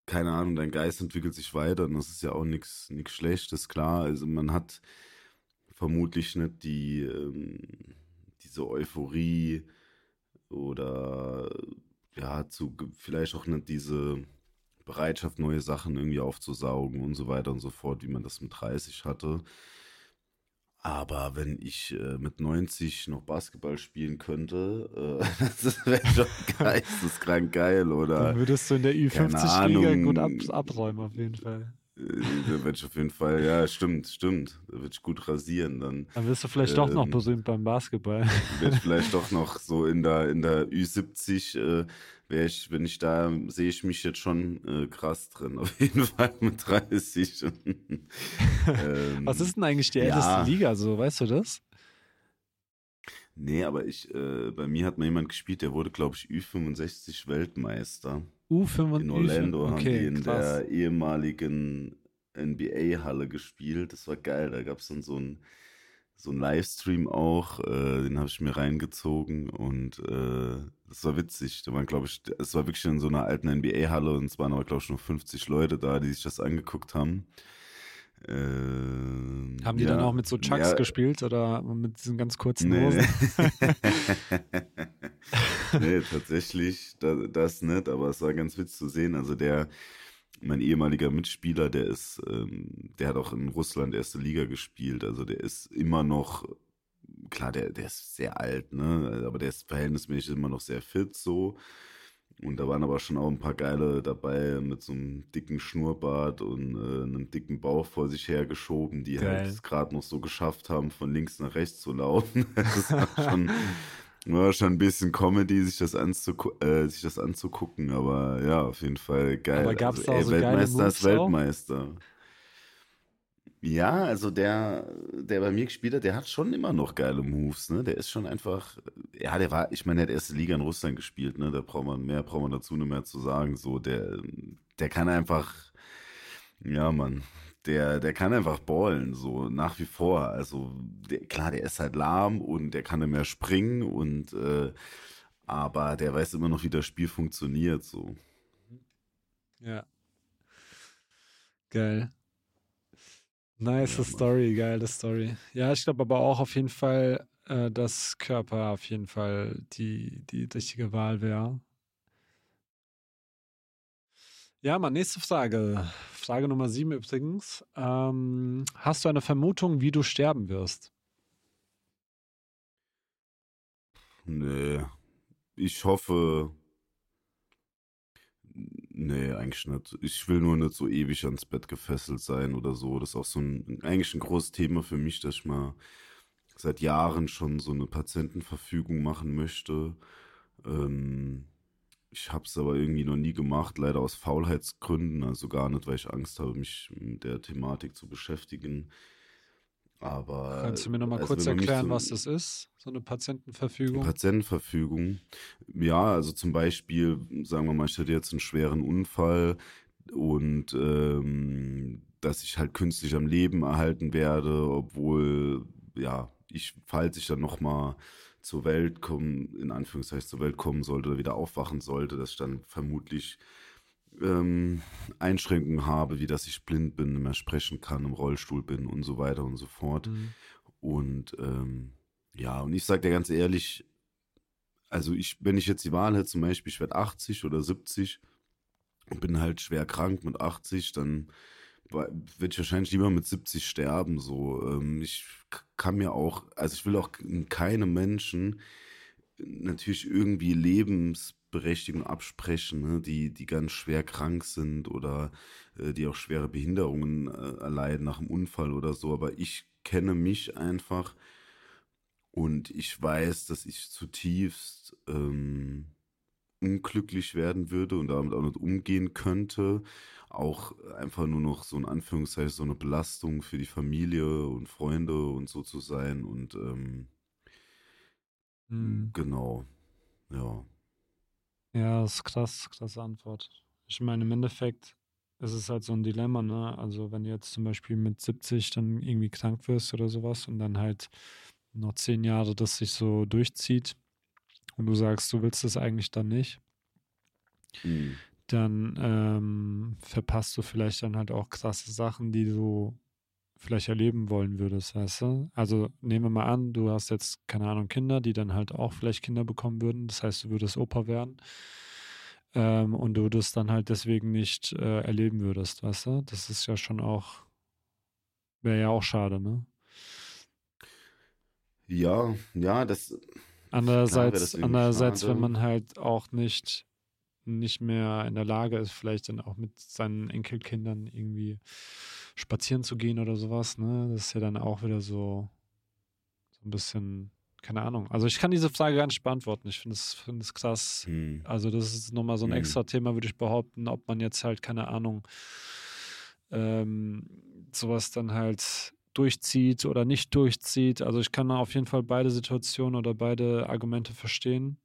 keine Ahnung, dein Geist entwickelt sich weiter und das ist ja auch nichts Schlechtes, klar. Also man hat vermutlich nicht die, ähm, diese Euphorie oder ja, zu, vielleicht auch nicht diese Bereitschaft, neue Sachen irgendwie aufzusaugen und so weiter und so fort, wie man das mit 30 hatte. Aber wenn ich äh, mit 90 noch Basketball spielen könnte, äh, das wäre schon geisteskrank geil, oder? Dann würdest du in der Keine Ü50-Liga gut ab, abräumen, auf jeden Fall. Äh, Da würde ich auf jeden Fall, ja, stimmt, stimmt. Da ich gut rasieren. Dann Dann wirst du vielleicht doch noch Ähm, berühmt beim Basketball. werde ich vielleicht doch noch so in der, in der Ü70, äh, wäre ich, wenn ich da, sehe ich mich jetzt schon äh, krass drin. Auf jeden Fall mit 30. ähm, Was ist denn eigentlich die ja. älteste Liga so, weißt du das? Nee, aber ich, äh, bei mir hat mal jemand gespielt, der wurde, glaube ich, Ü65 Weltmeister. U5 In Orlando haben die okay, in krass. der ehemaligen NBA-Halle gespielt. Das war geil. Da gab es dann so einen so einen Livestream auch. Äh, den habe ich mir reingezogen und äh, das war witzig. Da waren, glaube ich, es war wirklich in so einer alten NBA-Halle und es waren aber, glaube ich, nur 50 Leute da, die sich das angeguckt haben. Ähm, Haben die ja, dann auch mit so Chucks ja, gespielt oder mit diesen ganz kurzen Nee, Hosen? nee. tatsächlich da, das nicht, aber es war ganz witzig zu sehen. Also der, mein ehemaliger Mitspieler, der ist, ähm, der hat auch in Russland erste Liga gespielt. Also der ist immer noch, klar, der, der ist sehr alt, ne? Aber der ist verhältnismäßig immer noch sehr fit so. Und da waren aber schon auch ein paar geile dabei mit so einem dicken Schnurrbart und äh, einem dicken Bauch vor sich hergeschoben, die Geil. halt es gerade noch so geschafft haben, von links nach rechts zu laufen. Das war schon, war schon ein bisschen Comedy, sich das, anzugu äh, sich das anzugucken, aber ja, auf jeden Fall geil. Aber gab's also, da ey, so Weltmeister ist Moves auch? Ja, also der, der bei mir gespielt hat, der hat schon immer noch geile Moves, ne? Der ist schon einfach, ja, der war, ich meine, der hat erste Liga in Russland gespielt, ne? Da braucht man mehr, braucht man dazu nicht mehr zu sagen. So, der, der kann einfach, ja, Mann, der, der kann einfach ballen, so nach wie vor. Also, der, klar, der ist halt lahm und der kann nicht mehr springen und äh, aber der weiß immer noch, wie das Spiel funktioniert, so. Ja. Geil. Nice Ja. Story, geile Story. Ja, ich glaube aber auch auf jeden Fall, äh, dass Körper auf jeden Fall die, die richtige Wahl wäre. Ja, mal nächste Frage. Frage Nummer sieben übrigens. Ähm, hast du eine Vermutung, wie du sterben wirst? Nee. Ich hoffe. Nee, eigentlich nicht. Ich will nur nicht so ewig ans Bett gefesselt sein oder so. Das ist auch so ein, eigentlich ein großes Thema für mich, dass ich mal seit Jahren schon so eine Patientenverfügung machen möchte. Ähm, ich habe es aber irgendwie noch nie gemacht, leider aus Faulheitsgründen, also gar nicht, weil ich Angst habe, mich mit der Thematik zu beschäftigen. Aber Kannst du mir nochmal kurz erklären, so- was das ist? So eine Patientenverfügung? Patientenverfügung. Ja, also zum Beispiel, sagen wir mal, ich hätte jetzt einen schweren Unfall und ähm, dass ich halt künstlich am Leben erhalten werde, obwohl, ja, ich, falls ich dann nochmal zur Welt kommen, in Anführungszeichen zur Welt kommen sollte oder wieder aufwachen sollte, dass ich dann vermutlich ähm, Einschränkungen habe, wie dass ich blind bin, nicht mehr sprechen kann, im Rollstuhl bin und so weiter und so fort. Mhm. Und ähm, ja, und ich sage dir ganz ehrlich, also ich, wenn ich jetzt die Wahl hätte, zum Beispiel, ich werde 80 oder 70 und bin halt schwer krank mit 80, dann würde ich wahrscheinlich lieber mit 70 sterben. So, ähm, ich kann mir auch, also ich will auch keinem Menschen natürlich irgendwie Lebensberechtigung absprechen, ne? die, die ganz schwer krank sind oder äh, die auch schwere Behinderungen äh, erleiden nach einem Unfall oder so. Aber ich kenne mich einfach und ich weiß, dass ich zutiefst ähm, unglücklich werden würde und damit auch nicht umgehen könnte. Auch einfach nur noch so in Anführungszeichen so eine Belastung für die Familie und Freunde und so zu sein. Und ähm, Mhm. genau, ja. Ja, das ist krass, krasse Antwort. Ich meine, im Endeffekt es ist halt so ein Dilemma, ne? Also wenn du jetzt zum Beispiel mit 70 dann irgendwie krank wirst oder sowas und dann halt noch zehn Jahre das sich so durchzieht und du sagst, du willst das eigentlich dann nicht, Mhm. dann ähm, verpasst du vielleicht dann halt auch krasse Sachen, die du vielleicht erleben wollen würdest, weißt du? Also nehmen wir mal an, du hast jetzt, keine Ahnung, Kinder, die dann halt auch vielleicht Kinder bekommen würden. Das heißt, du würdest Opa werden. Ähm, und du das dann halt deswegen nicht äh, erleben würdest, weißt du? Das ist ja schon auch, wäre ja auch schade, ne? Ja, ja, das. Andererseits, das andererseits, schade. wenn man halt auch nicht, nicht mehr in der Lage ist, vielleicht dann auch mit seinen Enkelkindern irgendwie spazieren zu gehen oder sowas, ne? Das ist ja dann auch wieder so, so ein bisschen, keine Ahnung. Also ich kann diese Frage gar nicht beantworten. Ich finde es finde es krass. Hm. Also das ist nochmal so ein Mhm. extra Thema, würde ich behaupten, ob man jetzt halt, keine Ahnung, ähm, sowas dann halt durchzieht oder nicht durchzieht. Also ich kann auf jeden Fall beide Situationen oder beide Argumente verstehen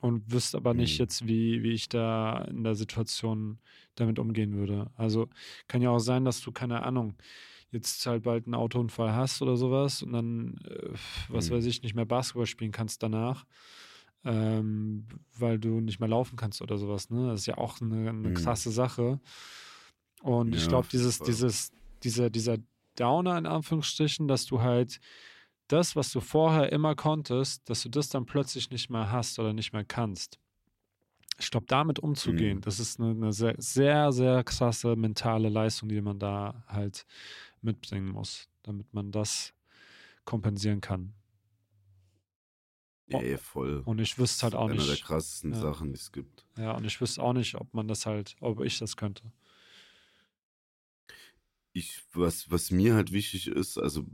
und wüsste aber nicht Mhm. jetzt, wie, wie ich da in der Situation damit umgehen würde. Also kann ja auch sein, dass du, keine Ahnung, jetzt halt bald einen Autounfall hast oder sowas und dann, äh, was Mhm. weiß ich, nicht mehr Basketball spielen kannst danach, ähm, weil du nicht mehr laufen kannst oder sowas. Ne? Das ist ja auch eine, eine Mhm. krasse Sache. Und ich Ja, glaube, auf jeden dieses, dieses, dieser, dieser Downer in Anführungsstrichen, dass du halt das, was du vorher immer konntest, dass du das dann plötzlich nicht mehr hast oder nicht mehr kannst. Ich glaube, damit umzugehen, Mhm. das ist eine, eine sehr, sehr, sehr krasse mentale Leistung, die man da halt mitbringen muss, damit man das kompensieren kann. Ja, ey, voll. Und ich wüsste halt auch Einer der nicht, krassesten Ja. Sachen, die es gibt. ja, und ich wüsste auch nicht, ob man das halt, ob ich das könnte. Ich, was, was mir halt wichtig ist, also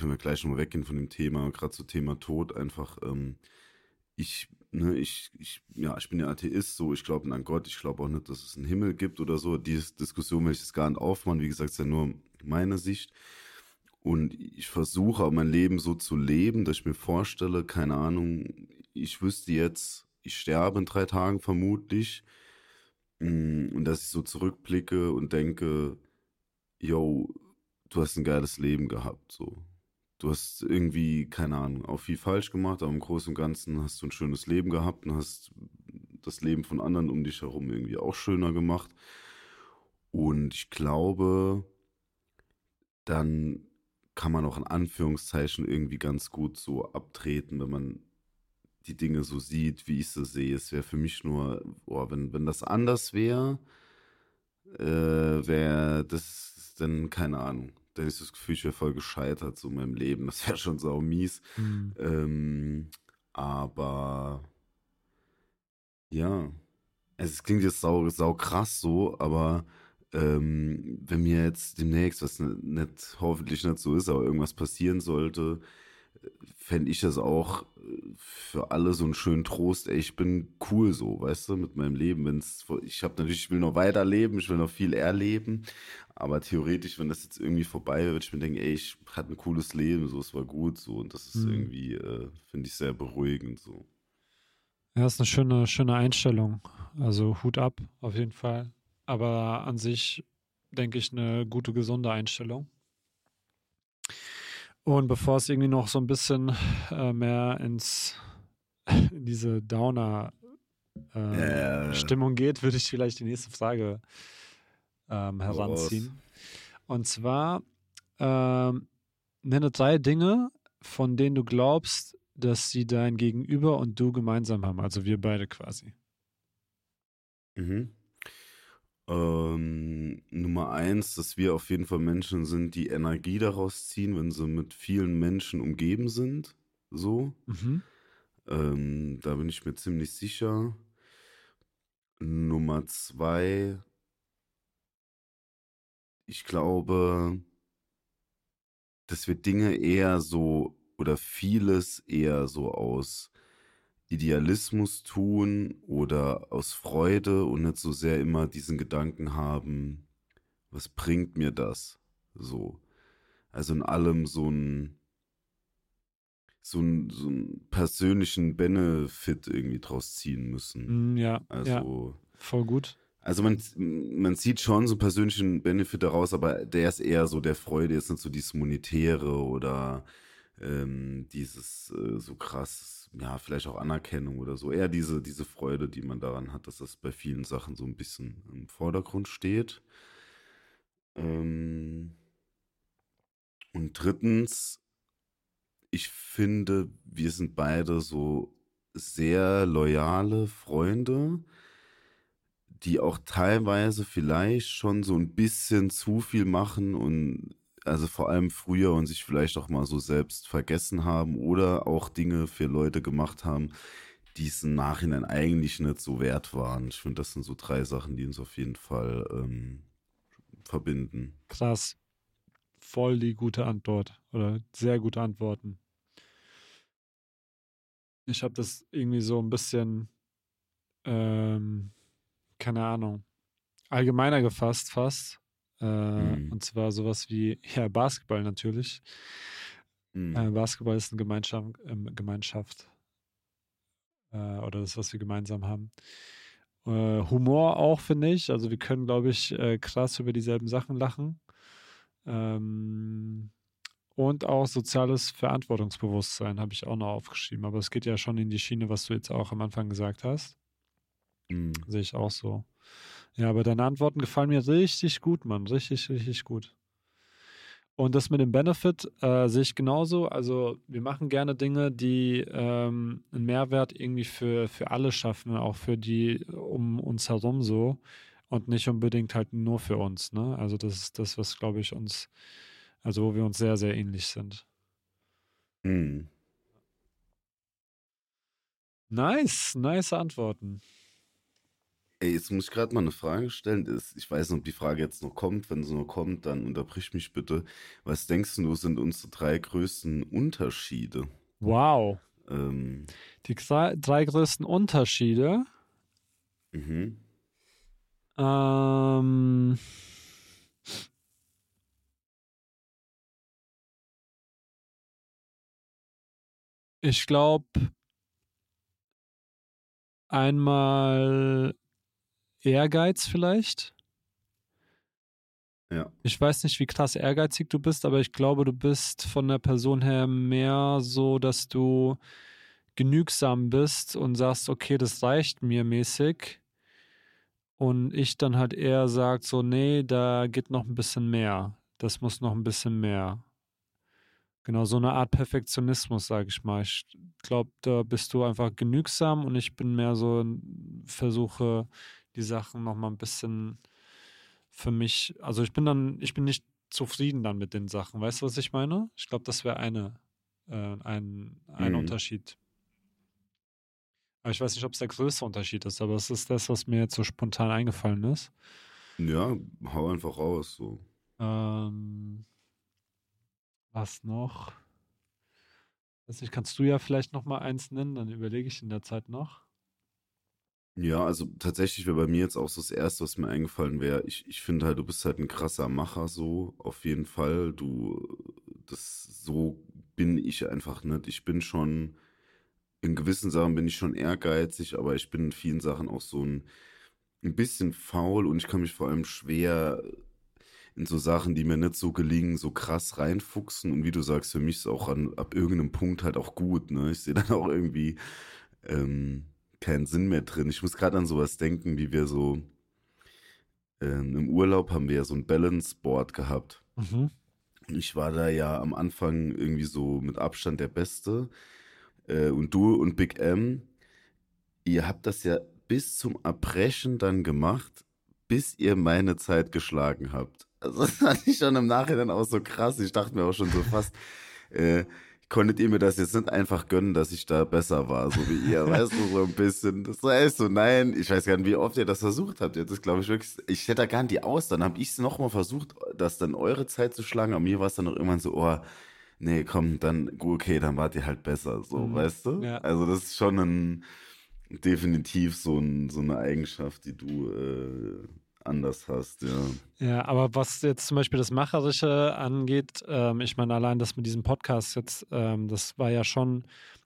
können wir gleich nochmal weggehen von dem Thema, gerade so Thema Tod, einfach, ähm, ich, ne, ich, ich, ja, ich bin ja Atheist, so, ich glaube an Gott, ich glaube auch nicht, dass es einen Himmel gibt oder so. Die Diskussion will ich jetzt gar nicht aufmachen, wie gesagt, ist ja nur meine Sicht. Und ich versuche auch mein Leben so zu leben, dass ich mir vorstelle, keine Ahnung, ich wüsste jetzt, ich sterbe in drei Tagen vermutlich. Mm, Und dass ich so zurückblicke und denke, yo, du hast ein geiles Leben gehabt, so. Du hast irgendwie, keine Ahnung, auch viel falsch gemacht, aber im Großen und Ganzen hast du ein schönes Leben gehabt und hast das Leben von anderen um dich herum irgendwie auch schöner gemacht. Und ich glaube, dann kann man auch in Anführungszeichen irgendwie ganz gut so abtreten, wenn man die Dinge so sieht, wie ich sie sehe. Es wäre für mich nur, boah, wenn, wenn das anders wäre, äh, wäre das dann, keine Ahnung, dann ist das Gefühl, ich wäre voll gescheitert so in meinem Leben. Das wäre schon sau mies. Hm. Ähm, aber ja, es klingt jetzt sau, sau krass so, aber ähm, wenn mir jetzt demnächst, was nicht, hoffentlich nicht so ist, aber irgendwas passieren sollte, fände ich das auch äh, für alle so einen schönen Trost. Ey, ich bin cool so, weißt du, mit meinem Leben. Wenn's, ich habe natürlich, ich will noch weiterleben, ich will noch viel erleben, aber theoretisch, wenn das jetzt irgendwie vorbei wird, ich mir denke, ey, ich hatte ein cooles Leben, so, es war gut so und das ist Mhm. irgendwie, äh, finde ich sehr beruhigend so. Ja, ist eine schöne, schöne Einstellung. Also Hut ab, auf jeden Fall. Aber an sich denke ich eine gute, gesunde Einstellung. Und bevor es irgendwie noch so ein bisschen äh, mehr ins in diese Downer äh, Äh. Stimmung geht, würde ich vielleicht die nächste Frage ähm, heranziehen. Und zwar ähm, nenne drei Dinge, von denen du glaubst, dass sie dein Gegenüber und du gemeinsam haben. Also wir beide quasi. Mhm. Ähm, Nummer eins, dass wir auf jeden Fall Menschen sind, die Energie daraus ziehen, wenn sie mit vielen Menschen umgeben sind. So. Mhm. Ähm, da bin ich mir ziemlich sicher. Nummer zwei, ich glaube, dass wir Dinge eher so oder vieles eher so aus Idealismus tun oder aus Freude und nicht so sehr immer diesen Gedanken haben, was bringt mir das? So. Also in allem so ein so einen so einen persönlichen Benefit irgendwie draus ziehen müssen. Mm, ja, ja, Also, voll gut. Also man, man sieht schon so einen persönlichen Benefit daraus, aber der ist eher so der Freude, jetzt nicht so dieses Monetäre oder ähm, dieses äh, so krass, ja, vielleicht auch Anerkennung oder so. Eher diese, diese Freude, die man daran hat, dass das bei vielen Sachen so ein bisschen im Vordergrund steht. Ähm, und drittens, ich finde, wir sind beide so sehr loyale Freunde, die auch teilweise vielleicht schon so ein bisschen zu viel machen und also vor allem früher und sich vielleicht auch mal so selbst vergessen haben oder auch Dinge für Leute gemacht haben, die es im Nachhinein eigentlich nicht so wert waren. Ich finde, das sind so drei Sachen, die uns auf jeden Fall ähm, verbinden. Krass. Voll die gute Antwort oder sehr gute Antworten. Ich habe das irgendwie so ein bisschen, ähm, keine Ahnung, allgemeiner gefasst fast. Äh, Mhm. Und zwar sowas wie, ja, Basketball natürlich. Mhm. Äh, Basketball ist eine Gemeinschaft, ähm, Gemeinschaft äh, oder das, was wir gemeinsam haben. Humor auch, finde ich. Also wir können, glaube ich, krass über dieselben Sachen lachen. Ähm, und auch soziales Verantwortungsbewusstsein habe ich auch noch aufgeschrieben. Aber es geht ja schon in die Schiene, was du jetzt auch am Anfang gesagt hast. Mhm. Sehe ich auch so. Ja, aber deine Antworten gefallen mir richtig gut, Mann. Richtig, richtig gut. Und das mit dem Benefit äh, sehe ich genauso. Also wir machen gerne Dinge, die ähm, einen Mehrwert irgendwie für, für alle schaffen, auch für die um uns herum so. Und nicht unbedingt halt nur für uns. Ne? Also das ist das, was, glaube ich, uns, also wo wir uns sehr, sehr ähnlich sind. Mhm. Nice, nice Antworten. Ey, jetzt muss ich gerade mal eine Frage stellen. Ist- Ich weiß nicht, ob die Frage jetzt noch kommt. Wenn sie noch kommt, dann unterbrich mich bitte. Was denkst du, sind unsere drei größten Unterschiede? Wow. Ähm, Die drei, drei größten Unterschiede. mhm. Ähm, ich glaube, einmal Ehrgeiz vielleicht. Ja. Ich weiß nicht, wie krass ehrgeizig du bist, aber ich glaube, du bist von der Person her mehr so, dass du genügsam bist und sagst, okay, das reicht mir mäßig. Und ich dann halt eher sag so, nee, da geht noch ein bisschen mehr. Das muss noch ein bisschen mehr. Genau, so eine Art Perfektionismus, sage ich mal. Ich glaube, da bist du einfach genügsam und ich bin mehr so, versuche die Sachen noch mal ein bisschen für mich, also ich bin dann, ich bin nicht zufrieden dann mit den Sachen. Weißt du, was ich meine? Ich glaube, das wäre eine, äh, ein, ein Mhm. Unterschied. Aber ich weiß nicht, ob es der größte Unterschied ist, aber es ist das, was mir jetzt so spontan eingefallen ist. Ja, hau einfach raus. So. Ähm, was noch? Weiß nicht, kannst du ja vielleicht noch mal eins nennen, dann überlege ich in der Zeit noch. Ja, also tatsächlich wäre bei mir jetzt auch so das Erste, was mir eingefallen wäre. Ich, ich finde halt, du bist halt ein krasser Macher, so auf jeden Fall. Du, das, so bin ich einfach nicht. Ich bin schon, in gewissen Sachen bin ich schon ehrgeizig, aber ich bin in vielen Sachen auch so ein, ein bisschen faul und ich kann mich vor allem schwer in so Sachen, die mir nicht so gelingen, so krass reinfuchsen. Und wie du sagst, für mich ist auch an, ab irgendeinem Punkt halt auch gut, ne? Ich sehe dann auch irgendwie, ähm, keinen Sinn mehr drin. Ich muss gerade an sowas denken, wie wir so ähm, im Urlaub haben wir ja so ein Balance Board gehabt. Mhm. Ich war da ja am Anfang irgendwie so mit Abstand der Beste. Äh, und du und Big M, ihr habt das ja bis zum Erbrechen dann gemacht, bis ihr meine Zeit geschlagen habt. Also das fand ich schon im Nachhinein auch so krass. Ich dachte mir auch schon so fast, äh, konntet ihr mir das jetzt nicht einfach gönnen, dass ich da besser war, so wie ihr, weißt du, so ein bisschen. Das echt so, nein, ich weiß gar nicht, wie oft ihr das versucht habt. Ihr das, glaube ich, wirklich, ich hätte da gar nicht die aus, dann habe ich es nochmal versucht, das dann eure Zeit zu schlagen, aber mir war es dann noch irgendwann so, oh, nee, komm, dann, okay, dann wart ihr halt besser, so, Mhm. weißt du? Ja. Also das ist schon ein, definitiv so, ein, so eine Eigenschaft, die du äh, anders hast, ja. Ja, aber was jetzt zum Beispiel das Macherische angeht, ähm, ich meine, allein das mit diesem Podcast jetzt, ähm, das war ja schon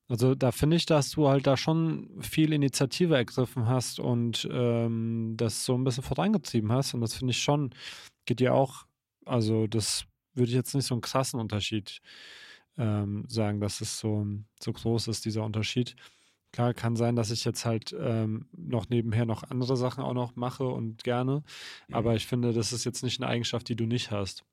Also da finde ich, dass du halt da schon viel Initiative ergriffen hast und ähm, das so ein bisschen vorangetrieben hast. Und das finde ich schon, geht dir auch, also das würde ich jetzt nicht so einen krassen Unterschied ähm, sagen, dass es so, so groß ist, dieser Unterschied. Klar, kann sein, dass ich jetzt halt ähm, noch nebenher noch andere Sachen auch noch mache und gerne. Aber Mhm. ich finde, das ist jetzt nicht eine Eigenschaft, die du nicht hast.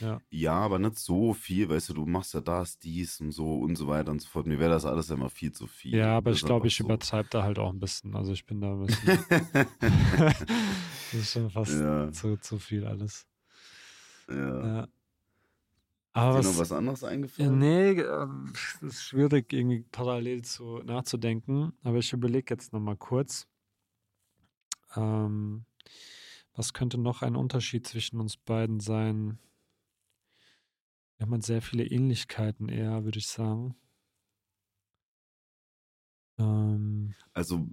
Ja. Ja, aber nicht so viel, weißt du, du machst ja das, dies und so und so weiter und so fort. Mir wäre das alles immer viel zu viel. Ja, aber Das ich glaube, ich so. übertreibe da halt auch ein bisschen. Also ich bin da ein bisschen. das ist schon fast ja, zu, zu viel alles. ja. Ja. Ist Aber dir noch was. anderes Ja, eingefallen? nee, es ist schwierig, irgendwie parallel zu nachzudenken. Aber ich überlege jetzt nochmal kurz. Ähm, was könnte noch ein Unterschied zwischen uns beiden sein? Wir haben halt sehr viele Ähnlichkeiten eher, würde ich sagen. Ähm, Also,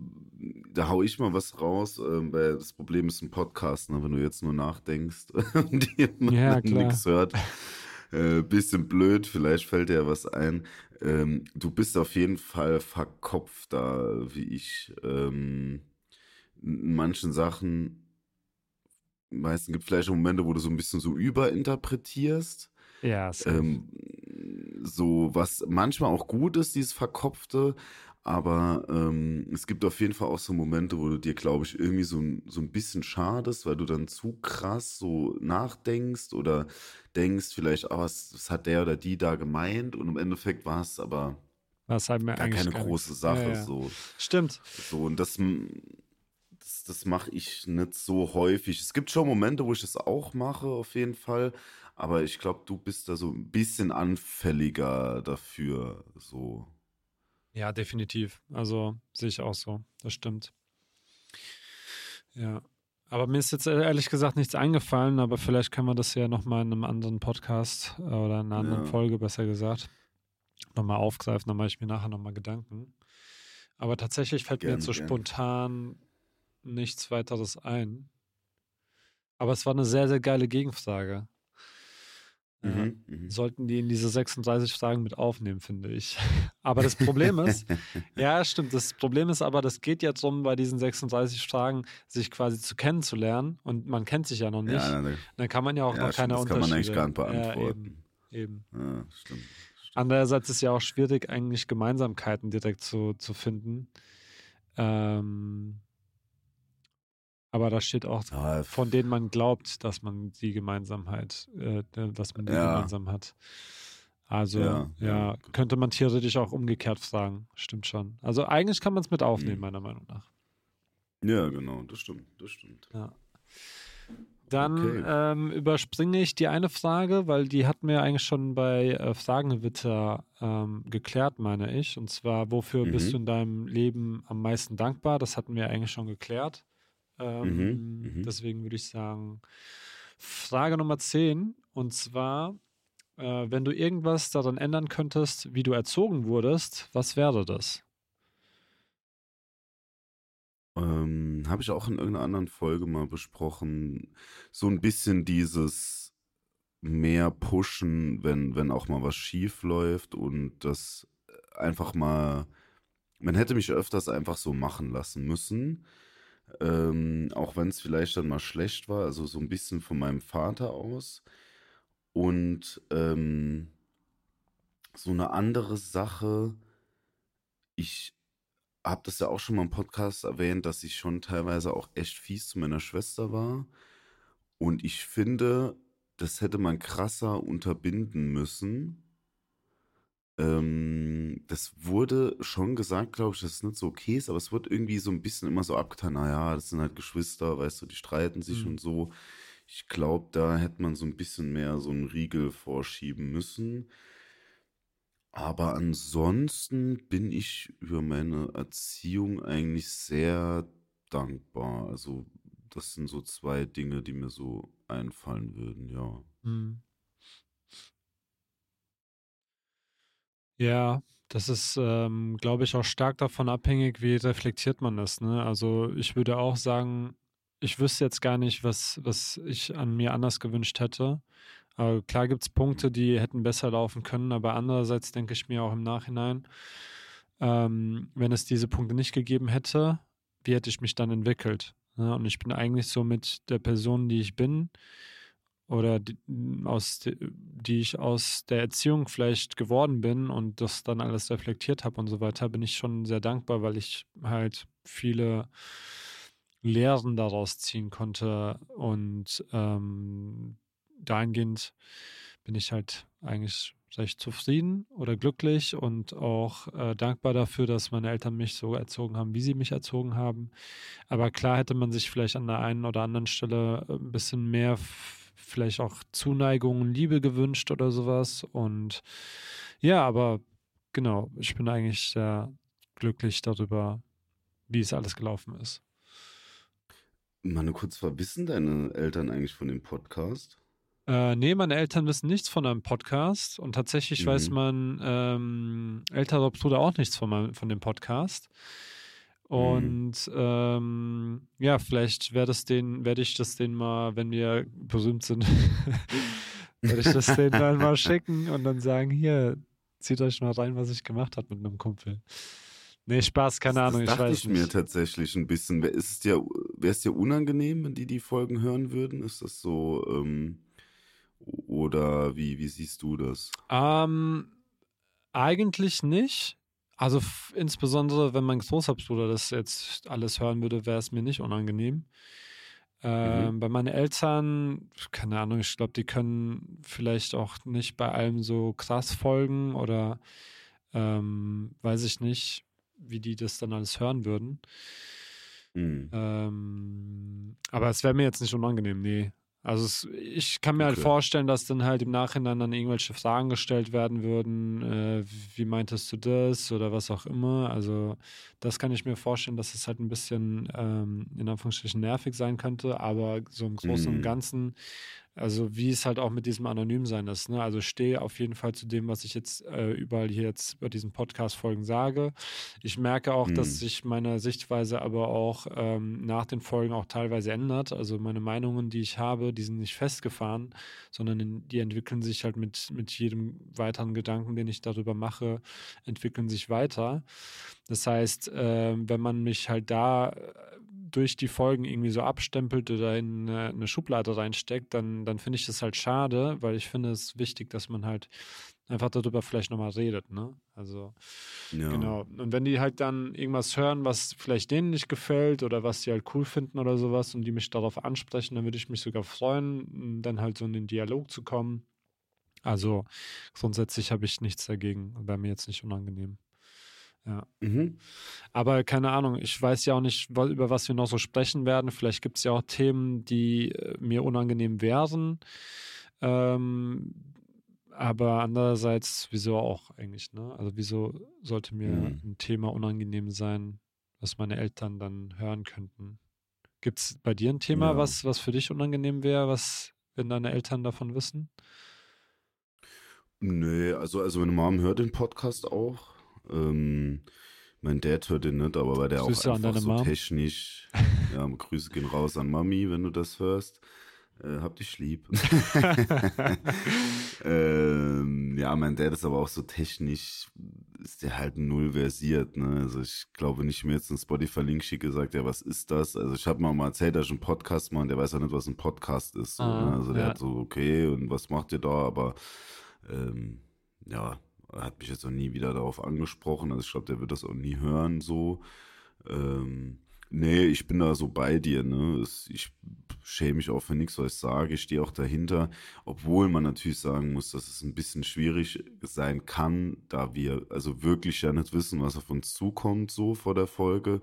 da hau ich mal was raus, ähm, weil das Problem ist ein Podcast, ne? Wenn du jetzt nur nachdenkst und jemand ja, nichts hört. Äh, bisschen blöd, vielleicht fällt dir ja was ein. Ähm, du bist auf jeden Fall verkopfter wie ich. Ähm, in manchen Sachen, meistens gibt vielleicht auch Momente, wo du so ein bisschen so überinterpretierst. Ja. Ähm, so, was manchmal auch gut ist, dieses Verkopfte, aber ähm, es gibt auf jeden Fall auch so Momente, wo du dir, glaube ich, irgendwie so, ein- so ein bisschen schadest, weil du dann zu krass so nachdenkst oder denkst vielleicht, ah, was, was hat der oder die da gemeint und im Endeffekt war es aber Was halt mir gar keine große. Sache. Ja, ja. So, Stimmt. so und das, das, das mache ich nicht so häufig. Es gibt schon Momente, wo ich das auch mache, auf jeden Fall. Aber ich glaube, du bist da so ein bisschen anfälliger dafür. So. Ja, definitiv. Also sehe ich auch so. Das stimmt. Ja. Aber mir ist jetzt e-, ehrlich gesagt nichts eingefallen, aber vielleicht können wir das ja nochmal in einem anderen Podcast äh, oder in einer anderen Ja. Folge, besser gesagt, nochmal aufgreifen. Dann mache ich mir nachher nochmal Gedanken. Aber tatsächlich fällt mir Gerne, jetzt so gerne. spontan nichts weiteres ein. Aber es war eine sehr, sehr geile Gegenfrage. Ja. Mhm, mhm. Sollten die in diese 36 Fragen mit aufnehmen, finde ich. Aber das Problem ist, ja, stimmt. Das Problem ist aber, das geht ja darum, bei diesen 36 Fragen sich quasi zu kennenzulernen. Und man kennt sich ja noch nicht. Ja, na, Dann kann man ja auch ja, noch keine stimmt, das kann man eigentlich Unterschiede. gar nicht Ja, beantworten. eben, eben. Ja, stimmt. Andererseits ist ja auch schwierig, eigentlich Gemeinsamkeiten direkt zu, zu finden. Ähm, aber da steht auch, Ja, von denen man glaubt, dass man die Gemeinsamkeit, äh, dass man die Ja. gemeinsam hat. Also, Ja, ja, könnte man theoretisch auch umgekehrt fragen. Stimmt schon. Also eigentlich kann man es mit aufnehmen, Mhm. meiner Meinung nach. ja, genau, das stimmt, das stimmt. Ja. Dann Okay. ähm, überspringe ich die eine Frage, weil die hatten wir eigentlich schon bei äh, Fragengewitter ähm, geklärt, meine ich. Und zwar, wofür bist Mhm. du in deinem Leben am meisten dankbar? Das hatten wir eigentlich schon geklärt. Ähm, Mhm, mhm. Deswegen würde ich sagen, Frage Nummer 10. Und zwar, äh, wenn du irgendwas daran ändern könntest, wie du erzogen wurdest, was wäre das? Ähm, Habe ich auch in irgendeiner anderen Folge mal besprochen. So ein bisschen dieses mehr pushen, wenn, wenn auch mal was schief läuft und das einfach mal, man hätte mich öfters einfach so machen lassen müssen. Ähm, auch wenn es vielleicht dann mal schlecht war, also so ein bisschen von meinem Vater aus. Und ähm, so eine andere Sache, ich habe das ja auch schon mal im Podcast erwähnt, dass ich schon teilweise auch echt fies zu meiner Schwester war. Und ich finde, das hätte man krasser unterbinden müssen. Ähm, das wurde schon gesagt, glaube ich, dass es nicht so okay ist, aber es wird irgendwie so ein bisschen immer so abgetan, naja, das sind halt Geschwister, weißt du, die streiten sich Mhm. und so. Ich glaube, da hätte man so ein bisschen mehr so einen Riegel vorschieben müssen. Aber ansonsten bin ich über meine Erziehung eigentlich sehr dankbar. Also, das sind so zwei Dinge, die mir so einfallen würden, ja. Hm. Ja, das ist, ähm, glaube ich, auch stark davon abhängig, wie reflektiert man ist. Ne? Also ich würde auch sagen, ich wüsste jetzt gar nicht, was, was ich an mir anders gewünscht hätte. Aber klar gibt es Punkte, die hätten besser laufen können, aber andererseits denke ich mir auch im Nachhinein, ähm, wenn es diese Punkte nicht gegeben hätte, wie hätte ich mich dann entwickelt? Ne? Und ich bin eigentlich so mit der Person, die ich bin, oder die, aus die, ich aus der Erziehung vielleicht geworden bin und das dann alles reflektiert habe und so weiter, bin ich schon sehr dankbar, weil ich halt viele Lehren daraus ziehen konnte und ähm, dahingehend bin ich halt eigentlich recht zufrieden oder glücklich und auch äh, dankbar dafür, dass meine Eltern mich so erzogen haben, wie sie mich erzogen haben. Aber klar hätte man sich vielleicht an der einen oder anderen Stelle ein bisschen mehr vielleicht auch Zuneigung und Liebe gewünscht oder sowas. Und ja, aber genau, ich bin eigentlich sehr glücklich darüber, wie es alles gelaufen ist. Meine kurz wissen deine Eltern eigentlich von dem Podcast? Äh, nee, meine Eltern wissen nichts von einem Podcast und tatsächlich mhm. weiß mein ähm, älterer Bruder auch nichts von, meinem, von dem Podcast. Mhm. Und mhm. ähm, ja, vielleicht werde werd ich das denen mal, wenn wir berühmt sind, werde ich das denen dann mal schicken und dann sagen, hier, zieht euch mal rein, was ich gemacht habe mit einem Kumpel. Nee, Spaß, keine das, Ahnung, das ich weiß ich mir tatsächlich ein bisschen. Wäre es dir, dir unangenehm, wenn die die Folgen hören würden? Ist das so, ähm, oder wie, wie siehst du das? Ähm, eigentlich nicht. Also insbesondere, wenn mein großer Bruder das jetzt alles hören würde, wäre es mir nicht unangenehm. Ähm, mhm. Bei meinen Eltern, keine Ahnung, ich glaube, die können vielleicht auch nicht bei allem so krass folgen oder ähm, weiß ich nicht, wie die das dann alles hören würden. Mhm. Ähm, aber es wäre mir jetzt nicht unangenehm, nee. Also es, ich kann mir halt okay. halt vorstellen, dass dann halt im Nachhinein dann irgendwelche Fragen gestellt werden würden, äh, wie meintest du das oder was auch immer. Also das kann ich mir vorstellen, dass es halt ein bisschen ähm, in Anführungsstrichen nervig sein könnte, aber so im Großen und mhm. Ganzen also wie es halt auch mit diesem Anonymsein ist. Ne? Also stehe auf jeden Fall zu dem, was ich jetzt äh, überall hier jetzt bei diesen Podcast-Folgen sage. Ich merke auch, mhm. dass sich meine Sichtweise aber auch ähm, nach den Folgen auch teilweise ändert. Also meine Meinungen, die ich habe, die sind nicht festgefahren, sondern in, die entwickeln sich halt mit, mit jedem weiteren Gedanken, den ich darüber mache, entwickeln sich weiter. Das heißt, äh, wenn man mich halt da durch die Folgen irgendwie so abstempelt oder in eine, eine Schublade reinsteckt, dann, dann finde ich das halt schade, weil ich finde es wichtig, dass man halt einfach darüber vielleicht nochmal redet, ne? Also, ja. genau. Und wenn die halt dann irgendwas hören, was vielleicht denen nicht gefällt oder was sie halt cool finden oder sowas und die mich darauf ansprechen, dann würde ich mich sogar freuen, dann halt so in den Dialog zu kommen. Also, grundsätzlich habe ich nichts dagegen, wäre mir jetzt nicht unangenehm. Ja. Mhm. Aber keine Ahnung, ich weiß ja auch nicht, über was wir noch so sprechen werden. Vielleicht gibt es ja auch Themen, die äh, mir unangenehm wären. Ähm, aber andererseits, wieso auch eigentlich, ne? Also wieso sollte mir mhm. ein Thema unangenehm sein, was meine Eltern dann hören könnten? Gibt es bei dir ein Thema, ja. was, was für dich unangenehm wäre, was, wenn deine Eltern davon wissen? Nee, also, also meine Mom hört den Podcast auch. Ähm, mein Dad hört den nicht, aber weil der Grüße auch einfach so Mom. technisch. Ja, Grüße gehen raus an Mami, wenn du das hörst. Äh, hab dich lieb. ähm, ja, mein Dad ist aber auch so technisch, ist der halt null versiert. Ne? Also ich glaube nicht mehr jetzt einen Spotify-Link schicke, sagt er, was ist das? Also ich habe mal, mal erzählt, dass ich einen Podcast mache und der weiß ja nicht, was ein Podcast ist. So, ah, ne? Also der ja. hat so, okay, und was macht ihr da? Aber ähm, ja, hat mich jetzt noch nie wieder darauf angesprochen. Also ich glaube, der wird das auch nie hören so. Ähm, nee, ich bin da so bei dir. Ne? Ich schäme mich auch für nichts, was ich sage. Ich stehe auch dahinter, obwohl man natürlich sagen muss, dass es ein bisschen schwierig sein kann, da wir also wirklich ja nicht wissen, was auf uns zukommt so vor der Folge.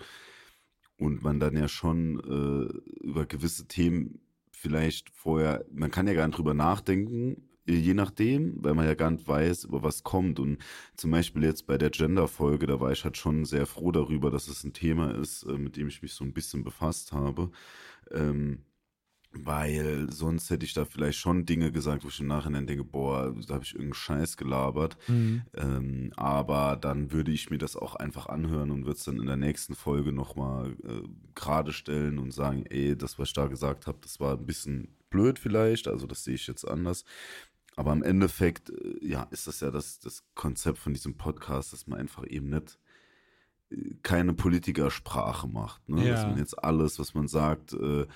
Und man dann ja schon äh, über gewisse Themen vielleicht vorher, man kann ja gar nicht drüber nachdenken, je nachdem, weil man ja gar nicht weiß, über was kommt. Und zum Beispiel jetzt bei der Gender-Folge, da war ich halt schon sehr froh darüber, dass es ein Thema ist, äh, mit dem ich mich so ein bisschen befasst habe. Ähm, Weil sonst hätte ich da vielleicht schon Dinge gesagt, wo ich im Nachhinein denke, boah, da habe ich irgendeinen Scheiß gelabert. Mhm. Ähm, aber dann würde ich mir das auch einfach anhören und würde es dann in der nächsten Folge nochmal äh, gerade stellen und sagen, ey, das, was ich da gesagt habe, das war ein bisschen blöd vielleicht, also das sehe ich jetzt anders. Aber im Endeffekt, äh, ja, ist das ja das, das Konzept von diesem Podcast, dass man einfach eben nicht äh, keine Politikersprache macht. Ne? Ja. Dass man jetzt alles, was man sagt, äh,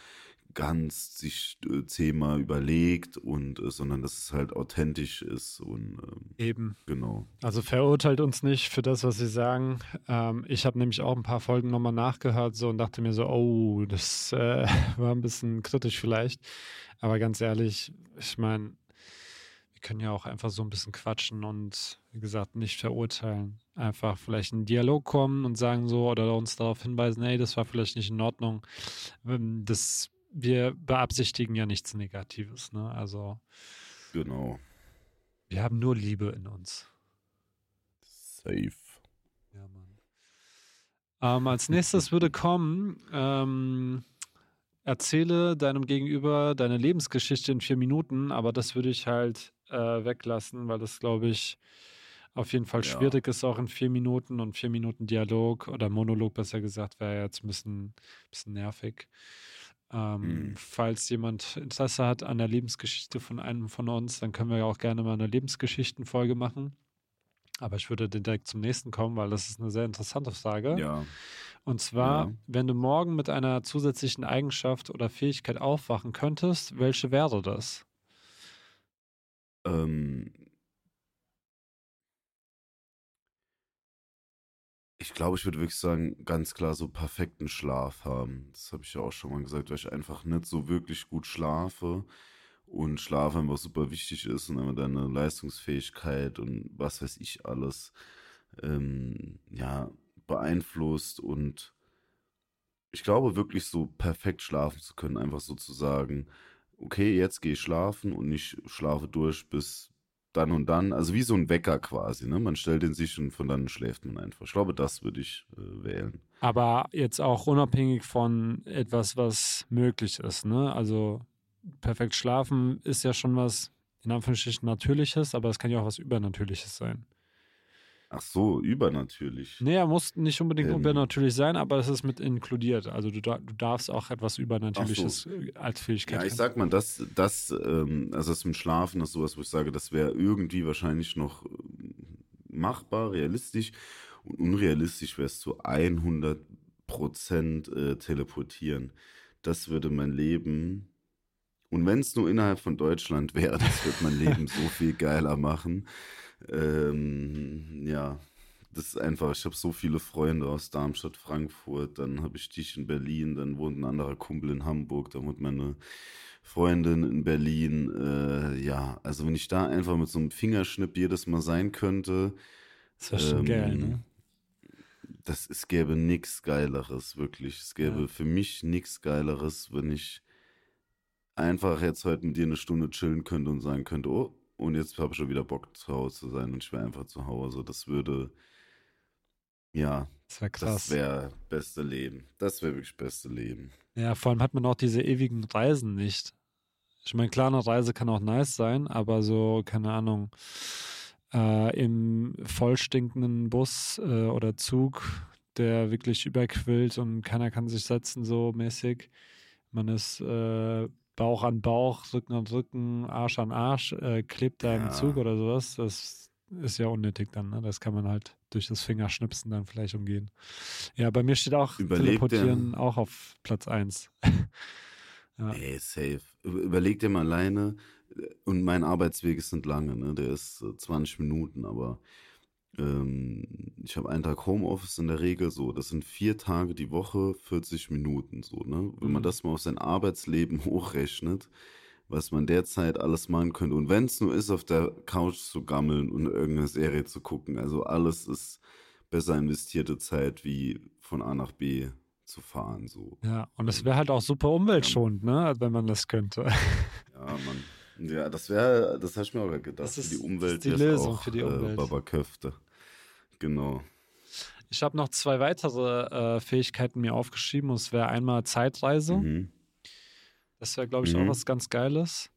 ganz sich zehnmal überlegt und sondern dass es halt authentisch ist und ähm, Eben. genau. Also verurteilt uns nicht für das, was sie sagen. Ähm, ich habe nämlich auch ein paar Folgen nochmal nachgehört so und dachte mir so, oh, das äh, war ein bisschen kritisch vielleicht. Aber ganz ehrlich, ich meine, können ja auch einfach so ein bisschen quatschen und wie gesagt, nicht verurteilen. Einfach vielleicht in einen Dialog kommen und sagen so oder uns darauf hinweisen, hey, das war vielleicht nicht in Ordnung. Ähm, Das, wir beabsichtigen ja nichts Negatives, ne? Also Genau. wir haben nur Liebe in uns. Safe. Ja, Mann. Ähm, als nächstes würde kommen, ähm, erzähle deinem Gegenüber deine Lebensgeschichte in vier Minuten, aber das würde ich halt äh, weglassen, weil das, glaube ich, auf jeden Fall Ja. schwierig ist, auch in vier Minuten und vier Minuten Dialog oder Monolog, besser gesagt, wäre jetzt ein bisschen, bisschen nervig. Ähm, Hm. Falls jemand Interesse hat an der Lebensgeschichte von einem von uns, dann können wir ja auch gerne mal eine Lebensgeschichtenfolge machen. Aber ich würde direkt zum nächsten kommen, weil das ist eine sehr interessante Frage. Ja. Und zwar, Ja. wenn du morgen mit einer zusätzlichen Eigenschaft oder Fähigkeit aufwachen könntest, welche wäre das? Ähm, ich glaube, ich würde wirklich sagen, ganz klar so perfekten Schlaf haben. Das habe ich ja auch schon mal gesagt, weil ich einfach nicht so wirklich gut schlafe und Schlaf einfach super wichtig ist und einfach deine Leistungsfähigkeit und was weiß ich alles ähm, ja beeinflusst und ich glaube wirklich so perfekt schlafen zu können, einfach so zu sagen, okay, jetzt gehe ich schlafen und ich schlafe durch bis dann und dann. Also wie so ein Wecker quasi, ne? Man stellt den sich und von dann schläft man einfach. Ich glaube, das würde ich äh, wählen. Aber jetzt auch unabhängig von etwas, was möglich ist, ne? Also perfekt schlafen ist ja schon was in Anführungsstrichen Natürliches, aber es kann ja auch was Übernatürliches sein. Ach so, übernatürlich. Nee, er muss nicht unbedingt Ähm. übernatürlich sein, aber es ist mit inkludiert. Also du, du darfst auch etwas Übernatürliches äh, als Fähigkeit Ja, ich haben. sag mal, das, das, ähm, also das mit Schlafen, das ist sowas, wo ich sage, das wäre irgendwie wahrscheinlich noch ähm, machbar, realistisch. Und unrealistisch wäre es zu 100 Prozent äh, teleportieren. Das würde mein Leben, und wenn es nur innerhalb von Deutschland wäre, das würde mein Leben so viel geiler machen. Ähm, ja, das ist einfach, ich habe so viele Freunde aus Darmstadt, Frankfurt, dann habe ich dich in Berlin, dann wohnt ein anderer Kumpel in Hamburg, dann wohnt meine Freundin in Berlin. Äh, ja, also wenn ich da einfach mit so einem Fingerschnipp jedes Mal sein könnte, Das wäre schon ähm, geil, ne? das, es gäbe nichts Geileres, wirklich. Es gäbe Ja. für mich nichts Geileres, wenn ich einfach jetzt heute mit dir eine Stunde chillen könnte und sagen könnte, oh, und jetzt habe ich schon wieder Bock zu Hause zu sein und ich wäre einfach zu Hause. Das würde, ja, Das wäre das krass. wäre beste Leben. Das wäre wirklich beste Leben. Ja, vor allem hat man auch diese ewigen Reisen nicht. Ich meine, klar, eine Reise kann auch nice sein, aber so, keine Ahnung, äh, im vollstinkenden Bus äh, oder Zug, der wirklich überquillt und keiner kann sich setzen, so mäßig. Man ist äh, Bauch an Bauch, Rücken an Rücken, Arsch an Arsch, äh, klebt da im Ja. Zug oder sowas. Das ist ja unnötig dann, ne? Das kann man halt durch das Fingerschnipsen dann vielleicht umgehen. Ja, bei mir steht auch Überleg Teleportieren auch auf Platz 1. Ja. Ey, safe. Über- Überleg dir mal alleine, äh, und mein Arbeitsweg ist nicht lange, ne? Der ist äh, 20 Minuten, aber ähm, ich habe einen Tag Homeoffice in der Regel so. Das sind vier Tage die Woche, 40 Minuten so, ne? Wenn man Mhm. das mal auf sein Arbeitsleben hochrechnet, was man derzeit alles machen könnte. Und wenn es nur ist, auf der Couch zu gammeln und irgendeine Serie zu gucken. Also alles ist besser investierte Zeit, wie von A nach B zu fahren, so. Ja, und es wäre halt auch super umweltschonend, ne, wenn man das könnte. Ja, Mann. Ja, das wäre, das habe ich mir auch gedacht. Das für ist- die das Umwelt ist die Lösung auch, für die Äh, Umwelt. Baba Köfte. Genau. Ich habe noch zwei weitere äh, Fähigkeiten mir aufgeschrieben und es wäre einmal Zeitreise. Mhm. Das wäre, glaube ich, Mhm. auch was ganz Geiles.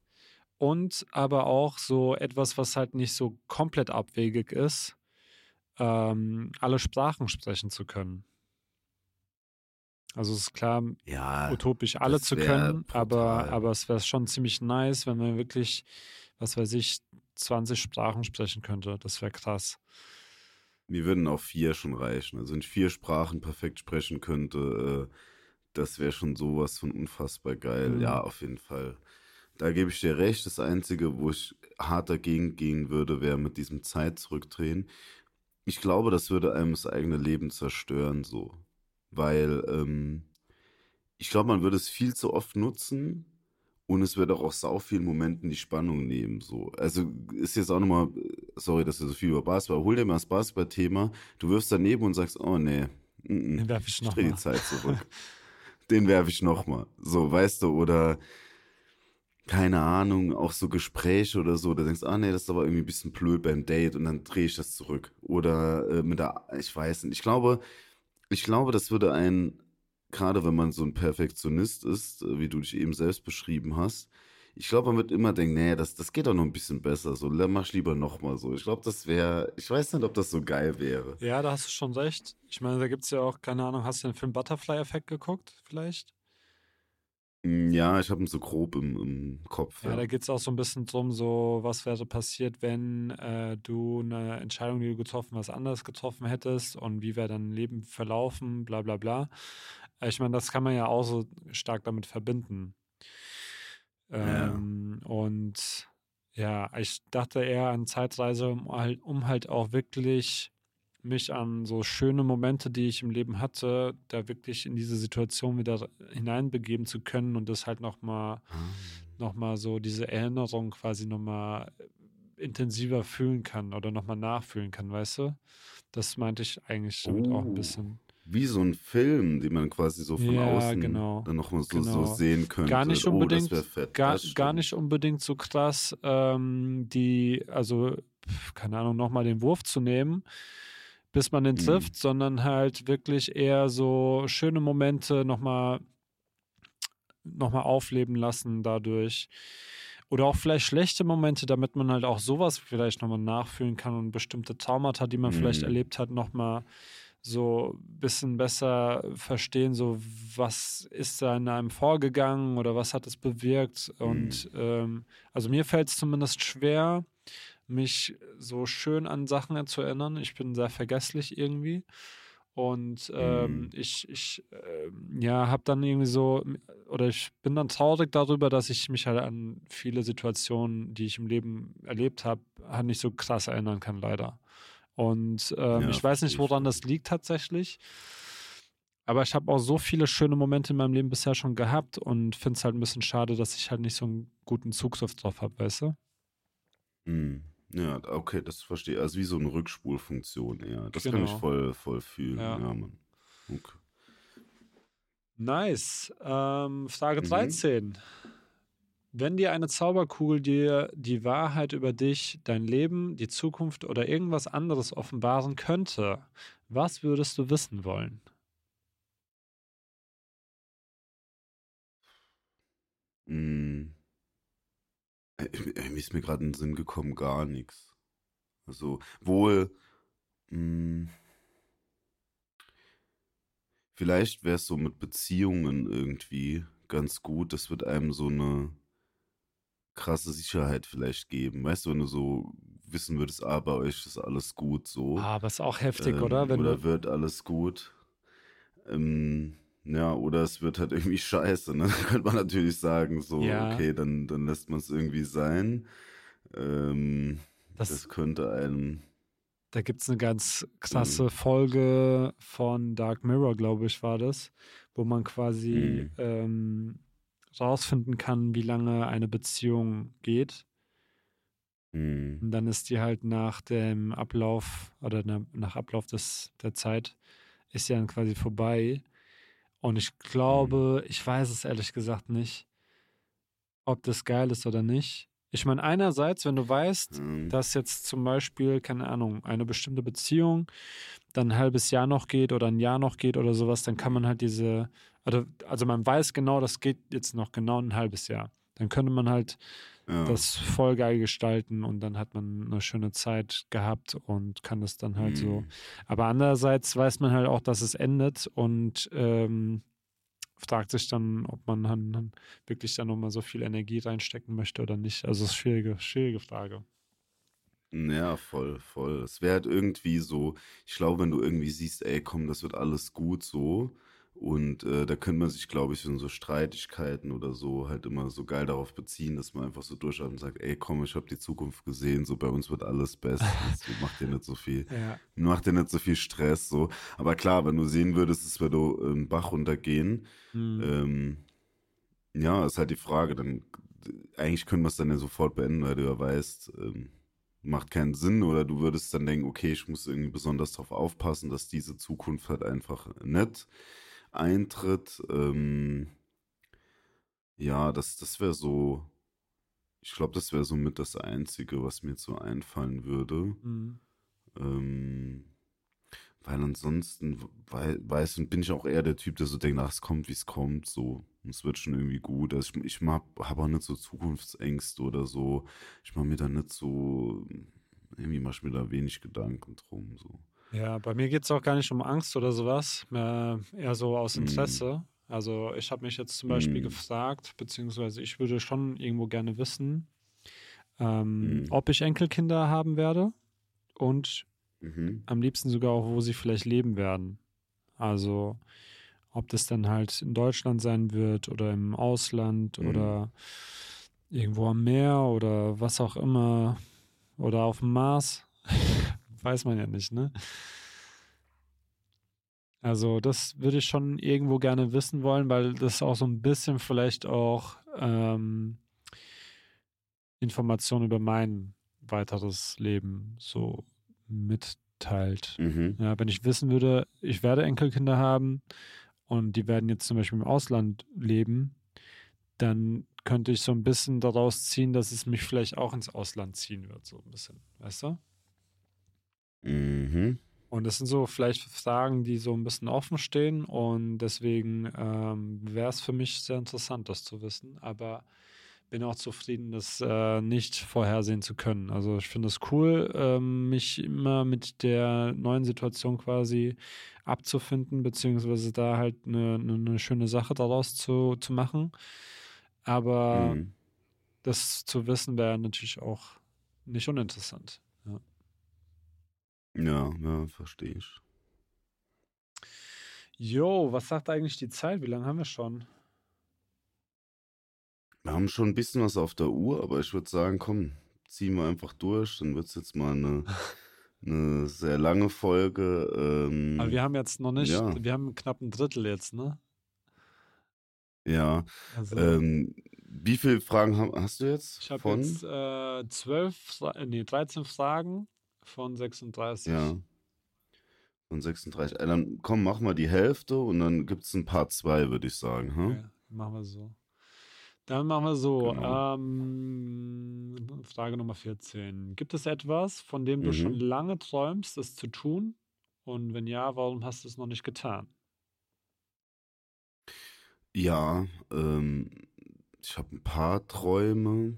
Und aber auch so etwas, was halt nicht so komplett abwegig ist, ähm, alle Sprachen sprechen zu können. Also es ist klar, Ja, utopisch alle zu können, aber, brutal. aber es wäre schon ziemlich nice, wenn man wirklich, was weiß ich, 20 Sprachen sprechen könnte. Das wäre krass. mir würden auch vier schon reichen. Also wenn ich vier Sprachen perfekt sprechen könnte, äh, das wäre schon sowas von unfassbar geil. Mhm. Ja, auf jeden Fall. Da gebe ich dir recht. Das Einzige, wo ich hart dagegen gehen würde, wäre mit diesem Zeit zurückdrehen. Ich glaube, das würde einem das eigene Leben zerstören, so. Weil ähm, ich glaube, man würde es viel zu oft nutzen und es wird auch aus sau vielen Momenten die Spannung nehmen. So. Also ist jetzt auch nochmal, sorry, dass wir so viel über Basketball, hol dir mal das Basketball-Thema, du wirfst daneben und sagst, oh nee, mm, mm, Den werfe ich ich noch drehe die. Zeit zurück. Den werfe ich nochmal. So, weißt du, oder keine Ahnung, auch so Gespräche oder so, da denkst du, ah nee, das ist aber irgendwie ein bisschen blöd beim Date und dann drehe ich das zurück. Oder äh, mit der, ich weiß nicht, ich glaube, ich glaube, das würde einen, gerade wenn man so ein Perfektionist ist, äh, wie du dich eben selbst beschrieben hast, ich glaube, man wird immer denken, nee, das, das geht doch noch ein bisschen besser, so, mach lieber nochmal so. Ich glaube, das wäre, ich weiß nicht, ob das so geil wäre. Ja, da hast du schon recht. Ich meine, da gibt es ja auch, keine Ahnung, hast du den Film Butterfly-Effekt geguckt, vielleicht? Mm, Ja, ich habe ihn so grob im, im Kopf. Ja, Ja, da geht es auch so ein bisschen drum, so, was wäre passiert, wenn äh, du eine Entscheidung, die du getroffen hast, anders getroffen hättest und wie wäre dein Leben verlaufen, bla bla bla. Äh, Ich meine, das kann man ja auch so stark damit verbinden. Ja. Ähm, und ja, ich dachte eher an Zeitreise, um halt, um halt auch wirklich mich an so schöne Momente, die ich im Leben hatte, da wirklich in diese Situation wieder hineinbegeben zu können und das halt nochmal Ah. noch mal so diese Erinnerung quasi nochmal intensiver fühlen kann oder nochmal nachfühlen kann, weißt du? Das meinte ich eigentlich damit auch ein Oh. bisschen. Wie so ein Film, den man quasi so von Ja, außen genau, dann nochmal so, genau. so sehen könnte. Gar nicht Oh, unbedingt, wäre fett. gar, gar nicht unbedingt so krass, ähm, die, also, keine Ahnung, nochmal den Wurf zu nehmen, bis man den Mhm. trifft, sondern halt wirklich eher so schöne Momente nochmal noch mal aufleben lassen dadurch. Oder auch vielleicht schlechte Momente, damit man halt auch sowas vielleicht nochmal nachfühlen kann und bestimmte Traumata, die man vielleicht Mhm. erlebt hat, nochmal so ein bisschen besser verstehen, so was ist da in einem vorgegangen oder was hat es bewirkt. Und ähm, also mir fällt es zumindest schwer, mich so schön an Sachen zu erinnern. Ich bin sehr vergesslich irgendwie. Und ähm, Mhm. ich, ich ähm, ja, habe dann irgendwie so, oder ich bin dann traurig darüber, dass ich mich halt an viele Situationen, die ich im Leben erlebt habe, halt nicht so krass erinnern kann, leider. Und ähm, Ja, ich weiß nicht, woran das liegt tatsächlich. Aber ich habe auch so viele schöne Momente in meinem Leben bisher schon gehabt und finde es halt ein bisschen schade, dass ich halt nicht so einen guten Zugriff drauf habe, weißt du? Hm. Ja, okay, das verstehe ich. Also wie so eine Rückspulfunktion, ja. Das kann ich Genau. voll, voll fühlen. Ja. Ja, Mann. Okay. Nice. Ähm, Frage Mhm. 13. Wenn dir eine Zauberkugel dir die Wahrheit über dich, dein Leben, die Zukunft oder irgendwas anderes offenbaren könnte, was würdest du wissen wollen? Hm. Äh, äh, Mir ist mir gerade in den Sinn gekommen, gar nichts. Also, wohl, hm, vielleicht wäre es so mit Beziehungen irgendwie ganz gut. Das wird einem so eine krasse Sicherheit vielleicht geben. Weißt du, wenn du so wissen würdest, ah, bei euch ist alles gut so. Ah, aber ist auch heftig, Ähm, oder? Wenn oder wird alles gut. Ähm, ja, oder es wird halt irgendwie scheiße. Ne? Dann könnte man natürlich sagen, so, Ja. okay, dann, dann lässt man es irgendwie sein. Ähm, das, das könnte einem. da gibt es eine ganz Mhm. krasse Folge von Dark Mirror, glaube ich, war das, wo man quasi Mhm. ähm, rausfinden kann, wie lange eine Beziehung geht. Hm, Und dann ist die halt nach dem Ablauf oder na, nach Ablauf des, der Zeit ist die dann quasi vorbei. Und ich glaube, ich weiß es ehrlich gesagt nicht, ob das geil ist oder nicht. Ich meine, einerseits, wenn du weißt, Ähm, dass jetzt zum Beispiel, keine Ahnung, eine bestimmte Beziehung dann ein halbes Jahr noch geht oder ein Jahr noch geht oder sowas, dann kann man halt diese, also, also man weiß genau, das geht jetzt noch genau ein halbes Jahr. Dann könnte man halt ja. das voll geil gestalten und dann hat man eine schöne Zeit gehabt und kann das dann halt so. Mhm. Aber andererseits weiß man halt auch, dass es endet und ähm, fragt sich dann, ob man dann, dann wirklich dann nochmal so viel Energie reinstecken möchte oder nicht. Also es ist eine schwierige, schwierige Frage. Ja, voll, voll. Es wäre halt irgendwie so, ich glaube, wenn du irgendwie siehst, ey, komm, das wird alles gut so. Und äh, da könnte man sich, glaube ich, in so Streitigkeiten oder so halt immer so geil darauf beziehen, dass man einfach so durchatmet und sagt, ey, komm, ich habe die Zukunft gesehen, so bei uns wird alles so macht dir nicht so viel, Ja. macht dir nicht so viel Stress, so. Aber klar, wenn du sehen würdest, es würde einen Bach runtergehen, Hm. ähm, ja, ist halt die Frage, dann eigentlich können wir es dann ja sofort beenden, weil du ja weißt, ähm, macht keinen Sinn oder du würdest dann denken, okay, ich muss irgendwie besonders darauf aufpassen, dass diese Zukunft halt einfach nicht eintritt. Ähm, ja, das, das wäre so, ich glaube, das wäre so mit das Einzige, was mir so einfallen würde. Hm. Ähm, weil ansonsten wei weiß und bin ich auch eher der Typ, der so denkt, ach, es kommt, wie es kommt, so. Und es wird schon irgendwie gut. Also ich, ich habe auch nicht so Zukunftsängste oder so. Ich mache mir da nicht so, irgendwie mache ich mir da wenig Gedanken drum, so. Ja, bei mir geht es auch gar nicht um Angst oder sowas, mehr, eher so aus Mhm. Interesse. Also ich habe mich jetzt zum Beispiel Mhm. gefragt, beziehungsweise ich würde schon irgendwo gerne wissen, ähm, Mhm. ob ich Enkelkinder haben werde und Mhm. am liebsten sogar auch, wo sie vielleicht leben werden. Also ob das dann halt in Deutschland sein wird oder im Ausland Mhm. oder irgendwo am Meer oder was auch immer oder auf dem Mars. Weiß man ja nicht, ne? Also das würde ich schon irgendwo gerne wissen wollen, weil das auch so ein bisschen vielleicht auch ähm, Informationen über mein weiteres Leben so mitteilt. Mhm. Ja, wenn ich wissen würde, ich werde Enkelkinder haben und die werden jetzt zum Beispiel im Ausland leben, dann könnte ich so ein bisschen daraus ziehen, dass es mich vielleicht auch ins Ausland ziehen wird, so ein bisschen, weißt du? Mhm. Und das sind so vielleicht Fragen, die so ein bisschen offen stehen und deswegen ähm, wäre es für mich sehr interessant, das zu wissen, aber bin auch zufrieden, das äh, nicht vorhersehen zu können. Also ich finde es cool, ähm, mich immer mit der neuen Situation quasi abzufinden, beziehungsweise da halt eine, eine, schöne Sache daraus zu, zu machen. Aber Mhm. das zu wissen wäre natürlich auch nicht uninteressant. Ja. Ja, verstehe ich. Jo, was sagt eigentlich die Zeit? Wie lange haben wir schon? Wir haben schon ein bisschen was auf der Uhr, aber ich würde sagen, komm, ziehen wir einfach durch. Dann wird es jetzt mal eine, eine sehr lange Folge. Ähm, Aber wir haben jetzt noch nicht, ja. wir haben knapp ein Drittel jetzt, ne? ja. Also Ähm, wie viele Fragen ha- hast du jetzt? ich habe jetzt äh, 12, Fra- äh, nee, 13 Fragen von 36. Ja. Von 36. Äh, dann komm, mach mal die Hälfte und dann gibt es ein Part 2, würde ich sagen. Hm? Okay, machen wir so. Dann machen wir so. Genau. Ähm, Frage Nummer 14. Gibt es etwas, von dem du Mhm. schon lange träumst, es zu tun? Und wenn ja, warum hast du es noch nicht getan? Ja, ähm, ich habe ein paar Träume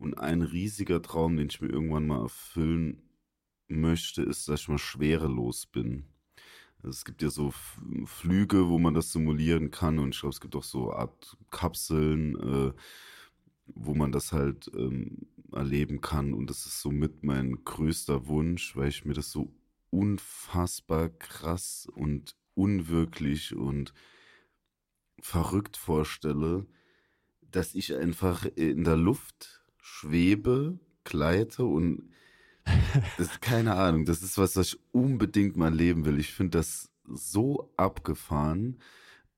und ein riesiger Traum, den ich mir irgendwann mal erfüllen möchte, ist, dass ich mal schwerelos bin. Also es gibt ja so Flüge, wo man das simulieren kann und ich glaube, es gibt auch so Art Kapseln, äh, wo man das halt ähm, erleben kann und das ist somit mein größter Wunsch, weil ich mir das so unfassbar krass und unwirklich und verrückt vorstelle, dass ich einfach in der Luft schwebe, gleite und das ist keine Ahnung, das ist was, was ich unbedingt mal leben will. Ich finde das so abgefahren.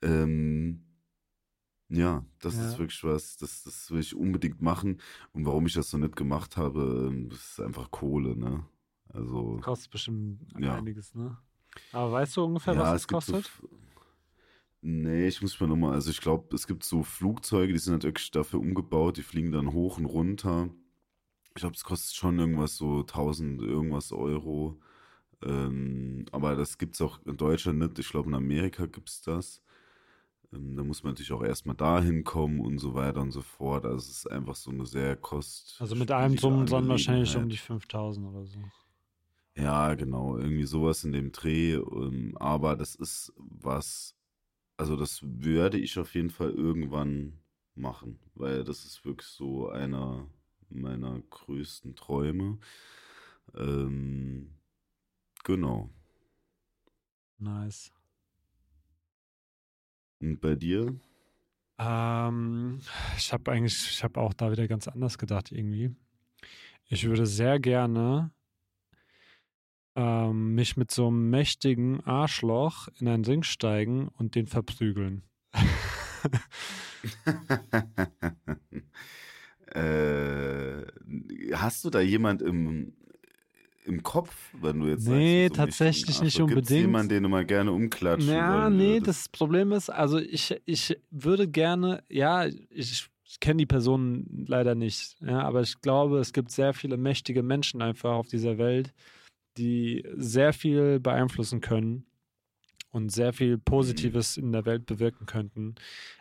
Ähm, ja, das Ja. ist wirklich was, das, das will ich unbedingt machen. Und warum ich das noch nicht gemacht habe, ähm, das ist einfach Kohle, ne? Also, Kostet bestimmt Ja. einiges, ne? Aber weißt du ungefähr, ja, was es so kostet? f- Nee, ich muss mir nochmal, also ich glaube, es gibt so Flugzeuge, die sind halt wirklich dafür umgebaut, die fliegen dann hoch und runter. Ich glaube, es kostet schon irgendwas so 1000 irgendwas Euro. Ähm, aber das gibt es auch in Deutschland nicht. Ich glaube, in Amerika gibt es das. Ähm, da muss man natürlich auch erstmal dahin kommen und so weiter und so fort. Also es ist einfach so eine sehr kost. Also mit drum und dran wahrscheinlich um die 5000 oder so. Ja, genau, irgendwie sowas in dem Dreh. ähm, Aber das ist was, also das würde ich auf jeden Fall irgendwann machen, weil das ist wirklich so einer meiner größten Träume. Ähm, genau. Nice. Und bei dir? Ähm, ich habe eigentlich, ich habe auch da wieder ganz anders gedacht irgendwie. Ich würde sehr gerne ähm, mich mit so einem mächtigen Arschloch in einen Ring steigen und den verprügeln. äh, hast du da jemand im, im Kopf, wenn du jetzt Nee, sagst, mich tatsächlich nicht Arschloch? Gibt's unbedingt. jemanden, den du mal gerne umklatschen Ja, nee, das Problem ist, also ich, ich würde gerne, ja, ich, ich kenne die Person leider nicht, ja, aber ich glaube, es gibt sehr viele mächtige Menschen einfach auf dieser Welt, die sehr viel beeinflussen können und sehr viel Positives in der Welt bewirken könnten,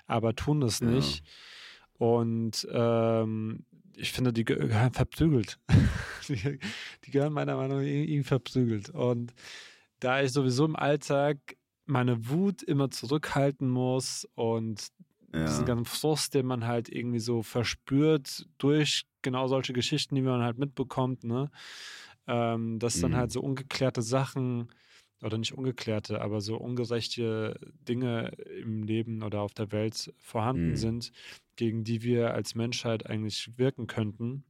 aber tun das Ja. nicht. Und ähm, ich finde, die geh- gehören verprügelt. die, die gehören meiner Meinung nach irgendwie verprügelt. Und da ich sowieso im Alltag meine Wut immer zurückhalten muss und diesen Ja. ganzen Frust, den man halt irgendwie so verspürt durch genau solche Geschichten, die man halt mitbekommt, ne? Ähm, dass dann Mhm. halt so ungeklärte Sachen oder nicht ungeklärte, aber so ungerechte Dinge im Leben oder auf der Welt vorhanden Mhm. sind, gegen die wir als Menschheit eigentlich wirken könnten.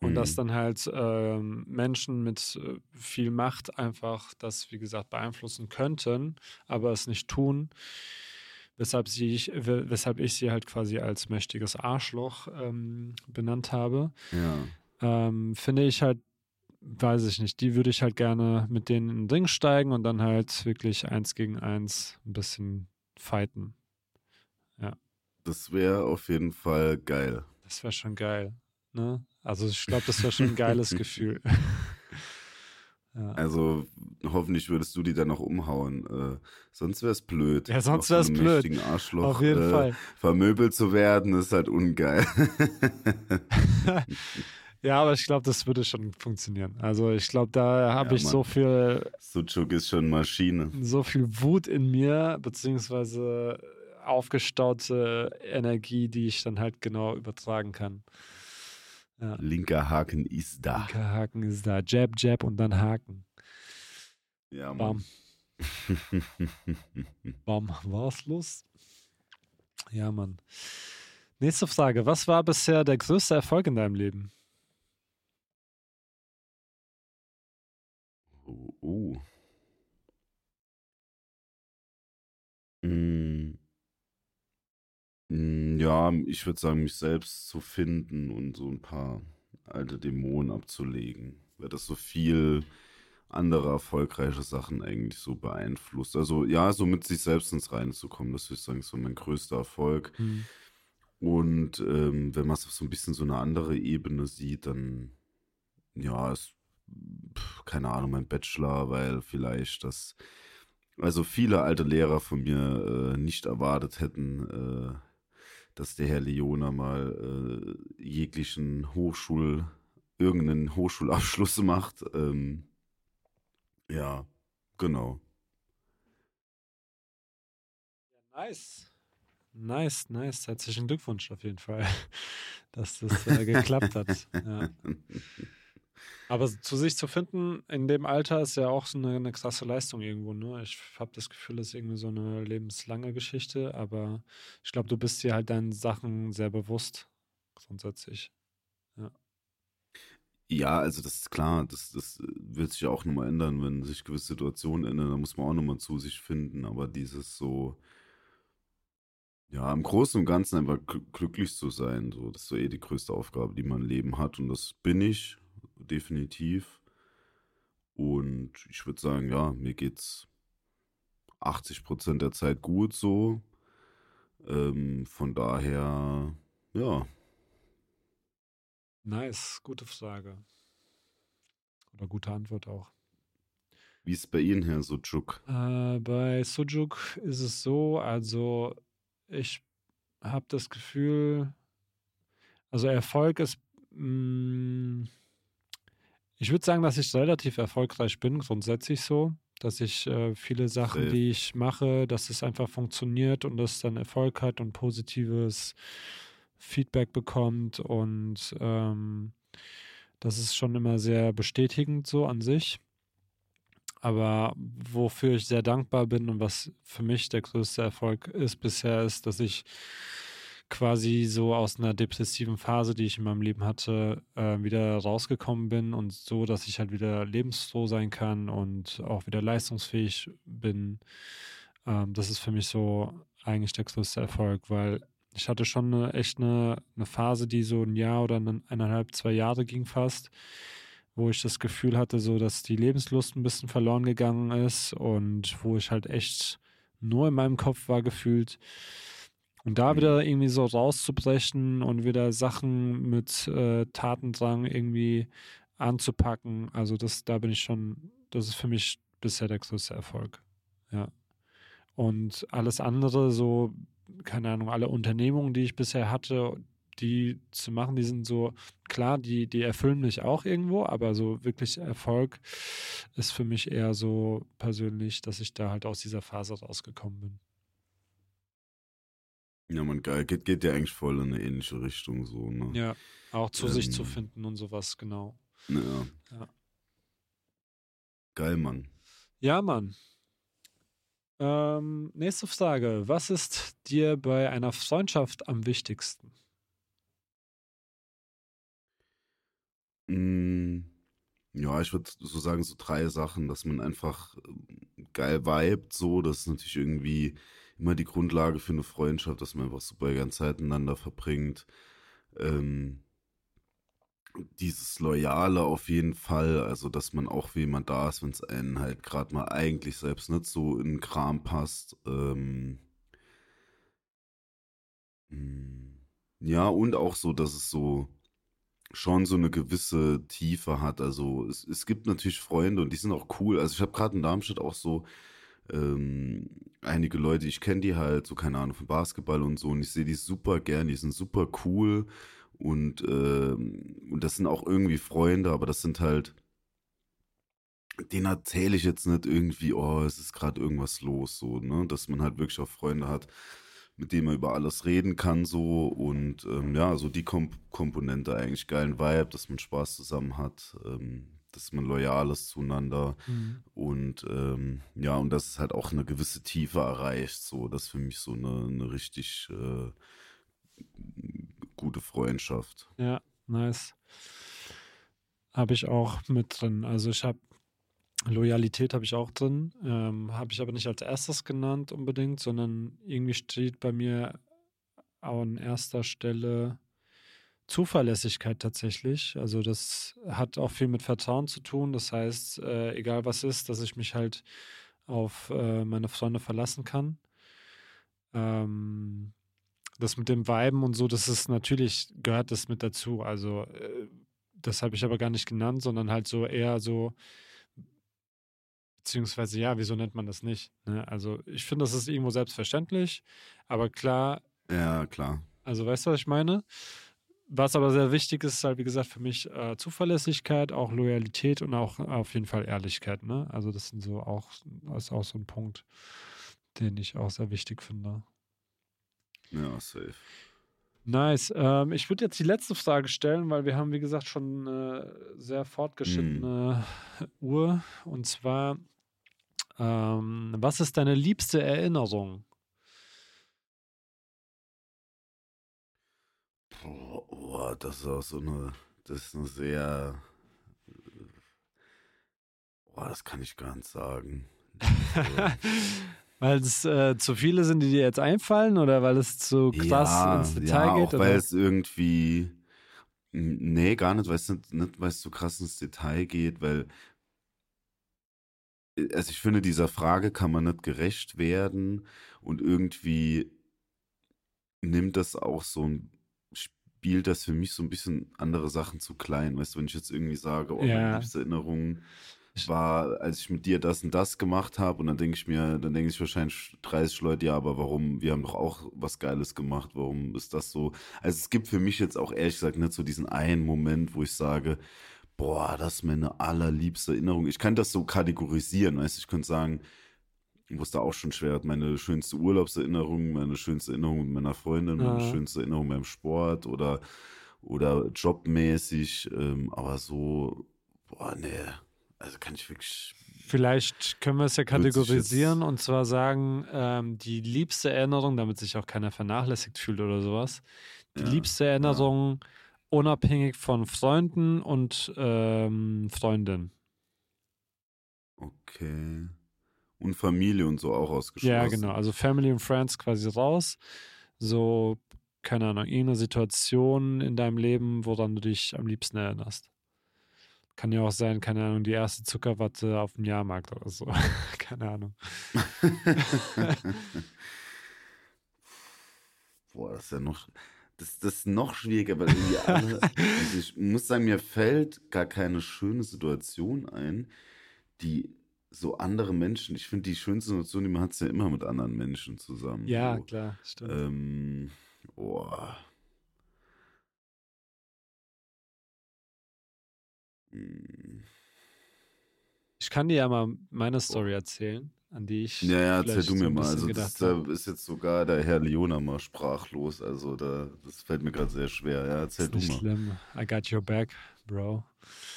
Und dass Mhm. dann halt ähm, Menschen mit äh, viel Macht einfach das, wie gesagt, beeinflussen könnten, aber es nicht tun. Weshalb, sie ich, we- weshalb ich sie halt quasi als mächtiges Arschloch ähm, benannt habe. Ja. Ähm, finde ich halt, weiß ich nicht, die würde ich halt gerne mit denen in den Ring steigen und dann halt wirklich eins gegen eins ein bisschen fighten. Das wäre auf jeden Fall geil. Das wäre schon geil. Ne? Also ich glaube, das wäre schon ein geiles Gefühl. ja. Also hoffentlich würdest du die dann noch umhauen. Äh, sonst wäre es blöd. Ja, sonst von einem blöd. Arschloch Auf jeden äh, Fall. vermöbelt zu werden, ist halt ungeil. Ja, aber ich glaube, das würde schon funktionieren. Also ich glaube, da habe Ja, ich Mann. so viel, Sucuk ist schon Maschine. so viel Wut in mir, beziehungsweise aufgestaute Energie, die ich dann halt genau übertragen kann. Ja. Linker Haken ist da. Linker Haken ist da. Jab, Jab und dann Haken. Ja, Bam, Mann. bam. War's los? Ja, Mann. Nächste Frage. Was war bisher der größte Erfolg in deinem Leben? Oh. oh. Mm. Mm, Ja, ich würde sagen, mich selbst zu finden und so ein paar alte Dämonen abzulegen. Weil das so viel andere erfolgreiche Sachen eigentlich so beeinflusst. Also ja, so mit sich selbst ins Reine zu kommen, das würde ich sagen, ist so mein größter Erfolg. Hm. Und ähm, wenn man es auf so ein bisschen so eine andere Ebene sieht, dann ja, ist, keine Ahnung, mein Bachelor, weil vielleicht das, also viele alte Lehrer von mir äh, nicht erwartet hätten, äh, dass der Herr Leona mal äh, jeglichen Hochschul, irgendeinen Hochschulabschluss macht. Ähm, ja, genau. Nice. Nice, nice. Herzlichen Glückwunsch auf jeden Fall, dass das äh, geklappt hat. Ja. Aber zu sich zu finden in dem Alter ist ja auch so eine, eine krasse Leistung irgendwo. Ne? Ich habe das Gefühl, das ist irgendwie so eine lebenslange Geschichte, aber ich glaube, du bist dir halt deinen Sachen sehr bewusst, grundsätzlich. Ja, also das ist klar, das, das wird sich ja auch nochmal ändern, wenn sich gewisse Situationen ändern, da muss man auch nochmal zu sich finden, aber dieses so, ja, im Großen und Ganzen einfach gl- glücklich zu sein, so, das ist so eh die größte Aufgabe, die man im Leben hat und das bin ich, definitiv. Und ich würde sagen, ja, mir geht's 80 Prozent der Zeit gut so. Ähm, von daher, ja. Nice, gute Frage. Oder gute Antwort auch. Wie ist bei Ihnen, Herr Sucuk? Äh, bei Sujuk ist es so, also ich habe das Gefühl, also Erfolg ist, mh, ich würde sagen, dass ich relativ erfolgreich bin, grundsätzlich so, dass ich äh, viele Sachen, Safe. die ich mache, dass es einfach funktioniert und das dann Erfolg hat und positives Feedback bekommt und ähm, das ist schon immer sehr bestätigend so an sich. Aber wofür ich sehr dankbar bin und was für mich der größte Erfolg ist bisher, ist, dass ich quasi so aus einer depressiven Phase, die ich in meinem Leben hatte, äh, wieder rausgekommen bin und so, dass ich halt wieder lebensfroh sein kann und auch wieder leistungsfähig bin. Ähm, das ist für mich so eigentlich der größte Erfolg, weil ich hatte schon eine, echt eine, eine Phase, die so ein Jahr oder eine, eineinhalb, zwei Jahre ging fast, wo ich das Gefühl hatte, so dass die Lebenslust ein bisschen verloren gegangen ist und wo ich halt echt nur in meinem Kopf war gefühlt. Und da Mhm. wieder irgendwie so rauszubrechen und wieder Sachen mit äh, Tatendrang irgendwie anzupacken, also das, da bin ich schon, das ist für mich bisher der größte Erfolg. Ja. Und alles andere, so, keine Ahnung, alle Unternehmungen, die ich bisher hatte, die zu machen, die sind so, klar, die, die erfüllen mich auch irgendwo, aber so wirklich Erfolg ist für mich eher so persönlich, dass ich da halt aus dieser Phase rausgekommen bin. Ja, man, geil. Geht, geht ja eigentlich voll in eine ähnliche Richtung so, ne? Ja, auch zu sich zu Ähm. finden und sowas, genau. Ja. Ja. Geil, Mann. Ja, Mann. Ähm, nächste Frage. Was ist dir bei einer Freundschaft am wichtigsten? Mm, Ja, ich würde so sagen, so drei Sachen, dass man einfach ähm, geil vibet, so, das ist natürlich irgendwie immer die Grundlage für eine Freundschaft, dass man einfach super gern Zeit miteinander verbringt. Ähm, dieses Loyale auf jeden Fall, also dass man auch für jemand da ist, wenn es einen halt gerade mal eigentlich selbst nicht so in den Kram passt. Ähm, mm, ja, und auch so, dass es so schon so eine gewisse Tiefe hat. Also es, es gibt natürlich Freunde und die sind auch cool. Also ich habe gerade in Darmstadt auch so ähm, einige Leute, ich kenne die halt, so keine Ahnung, von Basketball und so und ich sehe die super gern, die sind super cool. Und, ähm, und das sind auch irgendwie Freunde, aber das sind halt, denen erzähle ich jetzt nicht irgendwie, oh, es ist gerade irgendwas los, so, ne, dass man halt wirklich auch Freunde hat, mit denen man über alles reden kann, so. Und ähm, ja, so die Komp Komponente eigentlich geilen Vibe, dass man Spaß zusammen hat, ähm, dass man loyal ist zueinander und ähm, ja, und dass es halt auch eine gewisse Tiefe erreicht, so, das ist für mich so eine, eine richtig äh, gute Freundschaft. Ja, nice. Habe ich auch mit drin. Also ich habe Loyalität habe ich auch drin, ähm, habe ich aber nicht als erstes genannt unbedingt, sondern irgendwie steht bei mir an erster Stelle Zuverlässigkeit tatsächlich. Also das hat auch viel mit Vertrauen zu tun. Das heißt, äh, egal was ist, dass ich mich halt auf äh, meine Freunde verlassen kann. Ähm, das mit dem Weiben und so, das ist natürlich, gehört das mit dazu. Also, äh, das habe ich aber gar nicht genannt, sondern halt so eher so, beziehungsweise ja, wieso nennt man das nicht? Ne? Also, ich finde, das ist irgendwo selbstverständlich, aber klar, Ja, klar. also weißt du, was ich meine? Was aber sehr wichtig ist, ist halt, wie gesagt, für mich äh, Zuverlässigkeit, auch Loyalität und auch auf jeden Fall Ehrlichkeit. Ne? Also, das sind so auch, ist auch so ein Punkt, den ich auch sehr wichtig finde. Ja, safe. Nice. Ähm, ich würde jetzt die letzte Frage stellen, weil wir haben, wie gesagt, schon eine sehr fortgeschrittene Uhr. Und zwar, ähm, was ist deine liebste Erinnerung? Boah, boah, das ist auch so eine, das ist eine sehr, boah, das kann ich gar nicht sagen. weil es äh, zu viele sind, die dir jetzt einfallen oder weil es zu krass ja, ins Detail ja, geht? auch oder? weil es irgendwie, nee, gar nicht, weil es nicht, nicht weil es so krass ins Detail geht, weil also ich finde, dieser Frage kann man nicht gerecht werden und irgendwie nimmt das auch so ein, spielt das für mich so ein bisschen andere Sachen zu klein. Weißt du, wenn ich jetzt irgendwie sage, oh, meine Ja. liebste Erinnerung war, als ich mit dir das und das gemacht habe und dann denke ich mir, dann denke ich wahrscheinlich 30 Leute, ja, aber warum, wir haben doch auch was Geiles gemacht, warum ist das so? Also es gibt für mich jetzt auch ehrlich gesagt nicht so diesen einen Moment, wo ich sage, boah, das ist meine allerliebste Erinnerung. Ich kann das so kategorisieren, weißt du, ich könnte sagen, wo es da auch schon schwer hat, meine schönste Urlaubserinnerung, meine schönste Erinnerung mit meiner Freundin, meine Ja. schönste Erinnerung beim Sport oder, oder jobmäßig, ähm, aber so, boah, nee, also kann ich wirklich, Vielleicht können wir es ja kategorisieren und zwar sagen, ähm, die liebste Erinnerung, damit sich auch keiner vernachlässigt fühlt oder sowas. Die Ja, liebste Erinnerung unabhängig von Freunden und ähm, Freundinnen. okay. Und Familie und so auch ausgeschlossen. Ja, genau. Also Family und Friends quasi raus. So, keine Ahnung, irgendeine Situation in deinem Leben, woran du dich am liebsten erinnerst. Kann ja auch sein, keine Ahnung, die erste Zuckerwatte auf dem Jahrmarkt oder so. keine Ahnung. Boah, das ist ja noch, das, das ist noch schwieriger, weil irgendwie alle, also ich muss sagen, mir fällt gar keine schöne Situation ein, die so andere Menschen, ich finde die schönste Situation, die man hat, ist ja immer mit anderen Menschen zusammen. Ja, so. klar, stimmt. Ähm, boah. Hm. Ich kann dir ja mal meine Story erzählen, an die ich. Ja, ja, erzähl du mir so mal. Also das, da ist jetzt sogar der Herr Leona mal sprachlos. Also da, das fällt mir gerade sehr schwer. Ja, erzähl Ist du nicht mal. schlimm. I got your back, Bro.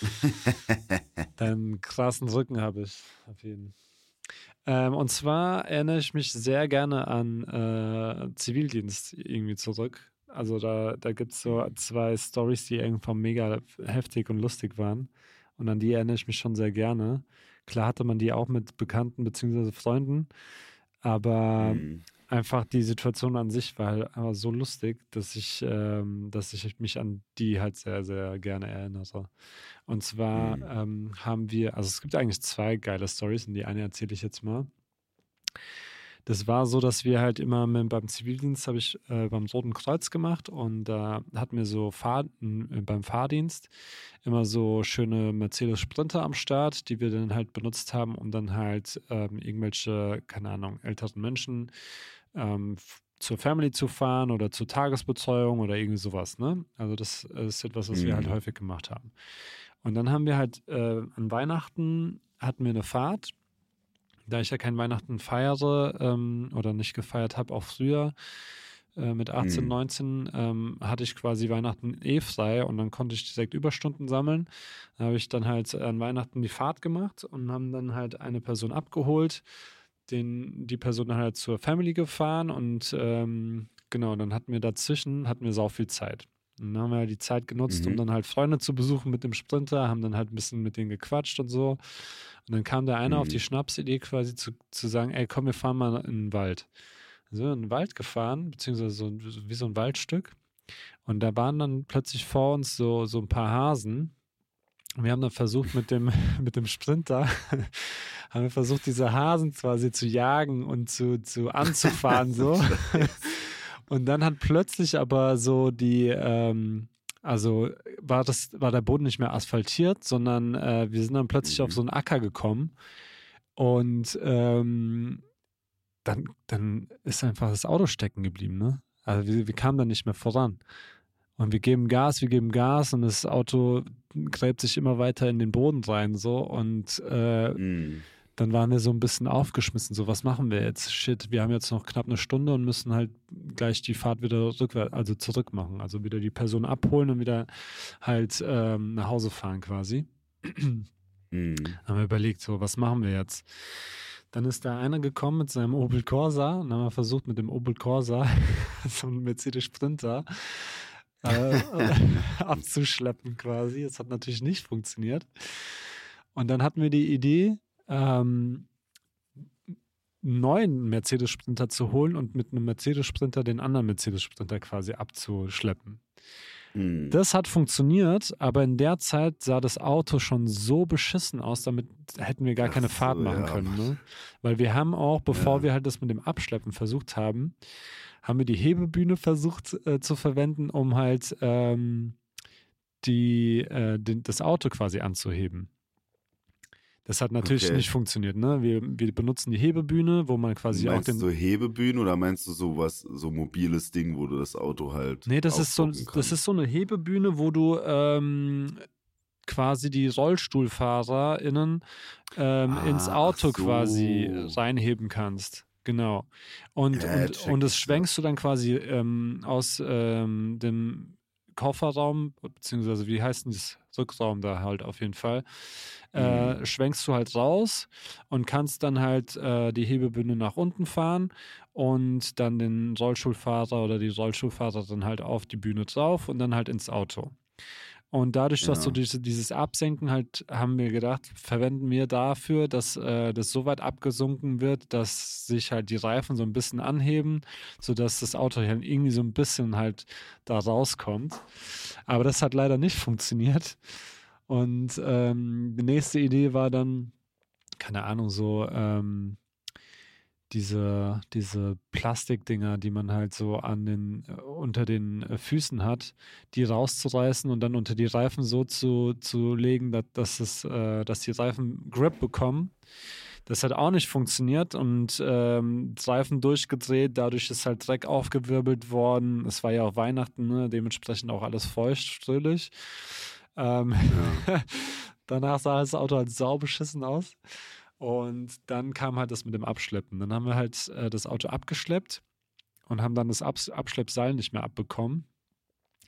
Deinen krassen Rücken habe ich auf jeden ähm, Und zwar erinnere ich mich sehr gerne an äh, Zivildienst irgendwie zurück. Also da, da gibt es so zwei Stories, die irgendwann mega heftig und lustig waren. Und an die erinnere ich mich schon sehr gerne. Klar hatte man die auch mit Bekannten bzw. Freunden, aber Hm. einfach die Situation an sich war halt einfach so lustig, dass ich, ähm, dass ich mich an die halt sehr, sehr gerne erinnere. Und zwar Mhm. ähm, haben wir, also es gibt eigentlich zwei geile Stories und die eine erzähle ich jetzt mal. Das war so, dass wir halt immer mit, beim Zivildienst habe ich äh, beim Roten Kreuz gemacht und da hatten wir so Fahr äh, beim Fahrdienst immer so schöne Mercedes Sprinter am Start, die wir dann halt benutzt haben, um dann halt ähm, irgendwelche, keine Ahnung, älteren Menschen ähm, zur Family zu fahren oder zur Tagesbetreuung oder irgendwie sowas, ne? Also das ist etwas, was wir halt Mhm. häufig gemacht haben. Und dann haben wir halt äh, an Weihnachten hatten wir eine Fahrt. Da ich ja kein Weihnachten feiere ähm, oder nicht gefeiert habe, auch früher äh, mit 18, Mhm. 19, ähm, hatte ich quasi Weihnachten eh frei und dann konnte ich direkt Überstunden sammeln. Da habe ich dann halt an Weihnachten die Fahrt gemacht und haben dann halt eine Person abgeholt, den, die Person dann halt zur Family gefahren und ähm, genau, dann hatten wir dazwischen, hatten wir sau viel Zeit. Und dann haben wir die Zeit genutzt, um Mhm. dann halt Freunde zu besuchen mit dem Sprinter, haben dann halt ein bisschen mit denen gequatscht und so. Und dann kam der eine auf Mhm. die Schnapsidee quasi zu, zu sagen, ey, komm, wir fahren mal in den Wald. Dann sind wir in den Wald gefahren, beziehungsweise so, wie so ein Waldstück. Und da waren dann plötzlich vor uns so, so ein paar Hasen. Und wir haben dann versucht, mit dem, mit dem Sprinter, haben wir versucht, diese Hasen quasi zu jagen und zu, zu anzufahren, so. Und dann hat plötzlich aber so die, ähm, also war das, war der Boden nicht mehr asphaltiert, sondern äh, wir sind dann plötzlich auf Mhm. so einen Acker gekommen. Und ähm, dann, dann ist einfach das Auto stecken geblieben, ne? Also wir, wir kamen dann nicht mehr voran. Und wir geben Gas, wir geben Gas und das Auto gräbt sich immer weiter in den Boden rein, so. Und äh, Hm. Dann waren wir so ein bisschen aufgeschmissen. So, was machen wir jetzt? Shit, wir haben jetzt noch knapp eine Stunde und müssen halt gleich die Fahrt wieder rückwärts, also zurück machen. Also wieder die Person abholen und wieder halt ähm, nach Hause fahren quasi. Hm. Haben wir überlegt, so, was machen wir jetzt? Dann ist da einer gekommen mit seinem Opel Corsa und haben wir versucht, mit dem Opel Corsa, so einem Mercedes Sprinter, äh, abzuschleppen quasi. Das hat natürlich nicht funktioniert. Und dann hatten wir die Idee, ähm, einen neuen Mercedes Sprinter zu holen und mit einem Mercedes Sprinter den anderen Mercedes Sprinter quasi abzuschleppen. Hm. Das hat funktioniert, aber in der Zeit sah das Auto schon so beschissen aus, damit hätten wir gar Ach keine Fahrt machen ja. können. Ne? Weil wir haben auch, bevor Ja. wir halt das mit dem Abschleppen versucht haben, haben wir die Hebebühne versucht äh, zu verwenden, um halt ähm, die, äh, den, das Auto quasi anzuheben. Das hat natürlich Okay. nicht funktioniert. Ne? Wir, wir benutzen die Hebebühne, wo man quasi auch meinst den. du so Hebebühnen oder meinst du so was, so mobiles Ding, wo du das Auto halt. Nee, das ist so, das ist so eine Hebebühne, wo du ähm, quasi die RollstuhlfahrerInnen ähm, ins Ah, Auto ach so. quasi reinheben kannst. Genau. Und, Ja, und, und das schwenkst du dann quasi ähm, aus ähm, dem Kofferraum, beziehungsweise wie heißt denn das Rückraum da halt auf jeden Fall, äh, Mhm. schwenkst du halt raus und kannst dann halt äh, die Hebebühne nach unten fahren und dann den Rollstuhlfahrer oder die Rollstuhlfahrerin halt auf die Bühne drauf und dann halt ins Auto. Und dadurch, dass du Ja. diese, dieses Absenken halt, haben wir gedacht, verwenden wir dafür, dass äh, das so weit abgesunken wird, dass sich halt die Reifen so ein bisschen anheben, sodass das Auto halt irgendwie so ein bisschen halt da rauskommt. Aber das hat leider nicht funktioniert. Und ähm, die nächste Idee war dann, keine Ahnung, so ähm, diese, diese Plastikdinger, die man halt so an den, äh, unter den äh, Füßen hat, die rauszureißen und dann unter die Reifen so zu, zu legen, dass, dass, es, äh, dass die Reifen Grip bekommen. Das hat auch nicht funktioniert und ähm, Reifen durchgedreht, dadurch ist halt Dreck aufgewirbelt worden. Es war ja auch Weihnachten, ne? dementsprechend auch alles feucht, fröhlich. Ähm, Danach sah das Auto halt saubeschissen aus. Und dann kam halt das mit dem Abschleppen. Dann haben wir halt äh, das Auto abgeschleppt und haben dann das Abs Abschleppseil nicht mehr abbekommen.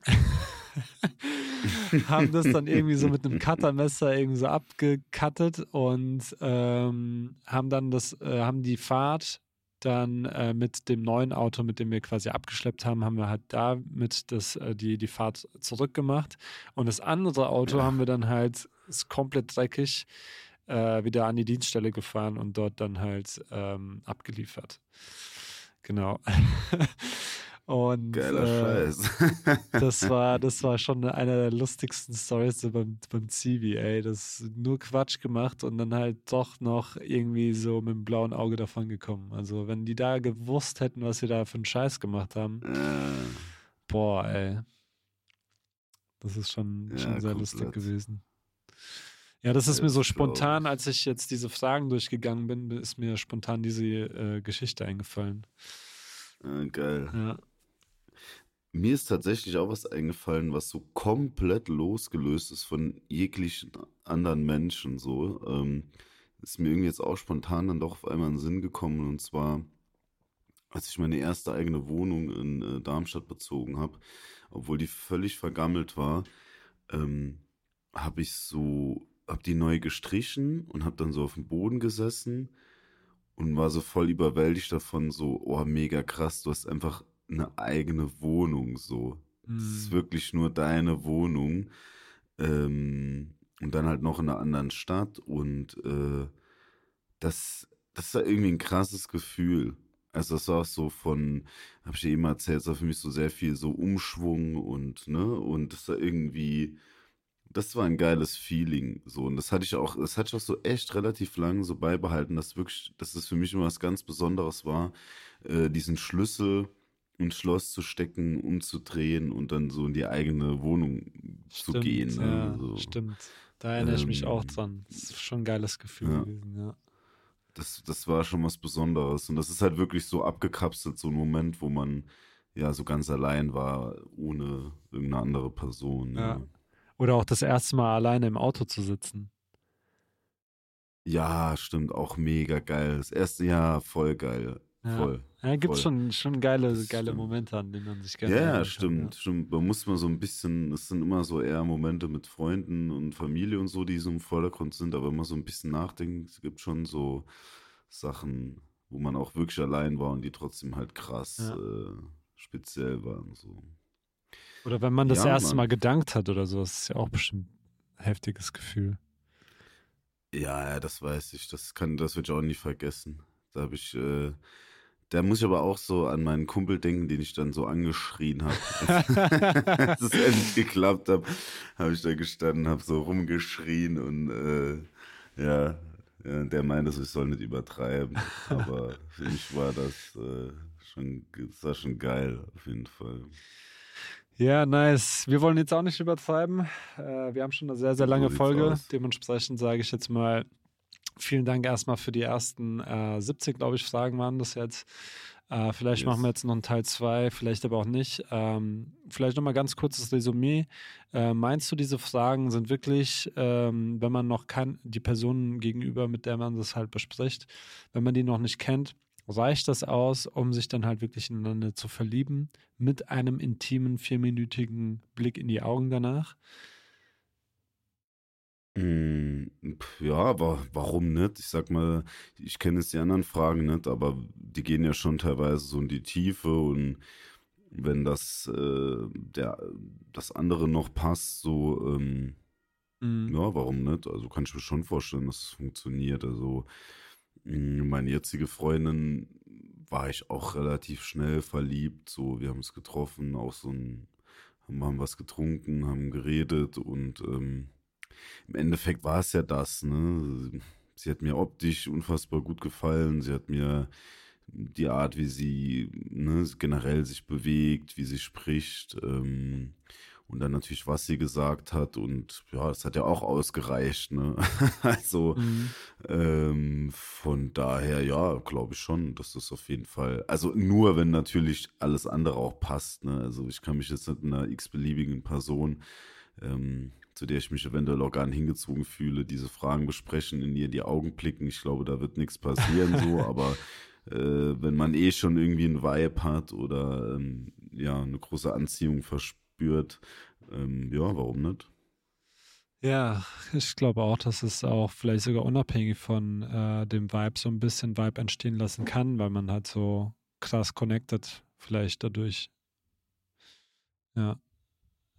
haben das dann irgendwie so mit einem Cuttermesser irgendwie so abgekattet und ähm, haben dann das, äh, haben die Fahrt dann äh, mit dem neuen Auto, mit dem wir quasi abgeschleppt haben, haben wir halt damit das, äh, die, die Fahrt zurückgemacht. Und das andere Auto Ja. haben wir dann halt, ist komplett dreckig, äh, wieder an die Dienststelle gefahren und dort dann halt ähm, abgeliefert. Genau. und Geiler äh, Scheiß. das war, das war schon eine der lustigsten Stories beim, beim Zivi, ey. Das ist nur Quatsch gemacht und dann halt doch noch irgendwie so mit dem blauen Auge davon gekommen. Also, wenn die da gewusst hätten, was wir da für einen Scheiß gemacht haben, äh, boah, ey. Das ist schon, Ja, schon sehr lustig komplett. gewesen. Ja, das ist Ja, mir so spontan, als ich jetzt diese Fragen durchgegangen bin, ist mir spontan diese äh, Geschichte eingefallen. äh, geil. Ja. Mir ist tatsächlich auch was eingefallen, was so komplett losgelöst ist von jeglichen anderen Menschen. So ähm, ist mir irgendwie jetzt auch spontan dann doch auf einmal in den Sinn gekommen. Und zwar, als ich meine erste eigene Wohnung in äh, Darmstadt bezogen habe, obwohl die völlig vergammelt war, ähm, habe ich so, habe die neu gestrichen und habe dann so auf dem Boden gesessen und war so voll überwältigt davon, so, oh, mega krass, du hast einfach eine eigene Wohnung, so. Es ist wirklich nur deine Wohnung. Ähm, und dann halt noch in einer anderen Stadt. Und äh, das, das war irgendwie ein krasses Gefühl. Also das war auch so von, habe ich dir eben erzählt, es war für mich so sehr viel so Umschwung und, ne, und das war irgendwie, das war ein geiles Feeling, so. Und das hatte ich auch, das hatte ich auch so echt relativ lange so beibehalten, dass wirklich, dass es für mich immer was ganz Besonderes war, äh, diesen Schlüssel ins Schloss zu stecken, umzudrehen und dann so in die eigene Wohnung zu Stimmt, gehen. Ne? Ja, so. stimmt. Da erinnere ich mich auch Ähm, dran. Das ist schon ein geiles Gefühl ja. gewesen, ja. Das, das war schon was Besonderes. Und das ist halt wirklich so abgekapselt, so ein Moment, wo man ja so ganz allein war, ohne irgendeine andere Person. Ja. Ne? Oder auch das erste Mal alleine im Auto zu sitzen. Ja, stimmt, auch mega geil. Das erste Jahr voll geil. Ja. Voll. Ja, gibt schon, schon geile, Das geile stimmt. Momente, an denen man sich Ja, gerne ja, erinnern kann, stimmt, stimmt. Man muss mal so ein bisschen, es sind immer so eher Momente mit Freunden und Familie und so, die so im Vordergrund sind, aber wenn man so ein bisschen nachdenkt, es gibt schon so Sachen, wo man auch wirklich allein war und die trotzdem halt krass Ja. äh, speziell waren. So. Oder wenn man das Ja, erste Mann. Mal gedankt hat oder so, das ist ja auch bestimmt ein heftiges Gefühl. Ja, ja, das weiß ich. Das kann, das wird ich auch nie vergessen. Da habe ich, äh, der muss ich aber auch so an meinen Kumpel denken, den ich dann so angeschrien habe. Als es endlich geklappt hat, habe ich da gestanden, habe so rumgeschrien und äh, ja, ja, der meinte, ich soll nicht übertreiben. Aber für mich war das äh, schon, das war schon geil, auf jeden Fall. Ja, nice. Wir wollen jetzt auch nicht übertreiben. Äh, wir haben schon eine sehr, sehr So lange sieht's Folge. aus. Dementsprechend sage ich jetzt mal vielen Dank erstmal für die ersten äh, 70, glaube ich, Fragen waren das jetzt. Äh, vielleicht Yes. machen wir jetzt noch einen Teil 2, vielleicht aber auch nicht. Ähm, vielleicht nochmal ganz kurzes Resümee. Äh, meinst du, diese Fragen sind wirklich, ähm, wenn man noch kein, die Person gegenüber, mit der man das halt bespricht, wenn man die noch nicht kennt, reicht das aus, um sich dann halt wirklich ineinander zu verlieben, mit einem intimen, vierminütigen Blick in die Augen danach? Pf, Ja, aber warum nicht? Ich sag mal, ich kenne jetzt die anderen Fragen nicht, aber die gehen ja schon teilweise so in die Tiefe und wenn das, äh, der, das andere noch passt, so, ähm, Mhm. ja, warum nicht? Also kann ich mir schon vorstellen, dass es funktioniert. Also mh, meine jetzige Freundin war ich auch relativ schnell verliebt. So, wir haben uns getroffen, auch so ein, haben, haben was getrunken, haben geredet und ähm, im Endeffekt war es ja das, ne? Sie hat mir optisch unfassbar gut gefallen. Sie hat mir die Art, wie sie ne, generell sich bewegt, wie sie spricht ähm, und dann natürlich, was sie gesagt hat. Und ja, das hat ja auch ausgereicht. Ne? also Mhm. ähm, von daher, ja, glaube ich schon, dass das auf jeden Fall, also nur wenn natürlich alles andere auch passt. Ne? Also ich kann mich jetzt in einer x-beliebigen Person ähm, zu der ich mich eventuell auch gar nicht hingezogen fühle, diese Fragen besprechen, in ihr die Augen blicken. Ich glaube, da wird nichts passieren so, aber äh, wenn man eh schon irgendwie einen Vibe hat oder ähm, ja, eine große Anziehung verspürt, ähm, ja, warum nicht? Ja, ich glaube auch, dass es auch vielleicht sogar unabhängig von äh, dem Vibe so ein bisschen Vibe entstehen lassen kann, weil man halt so krass connected vielleicht dadurch. Ja.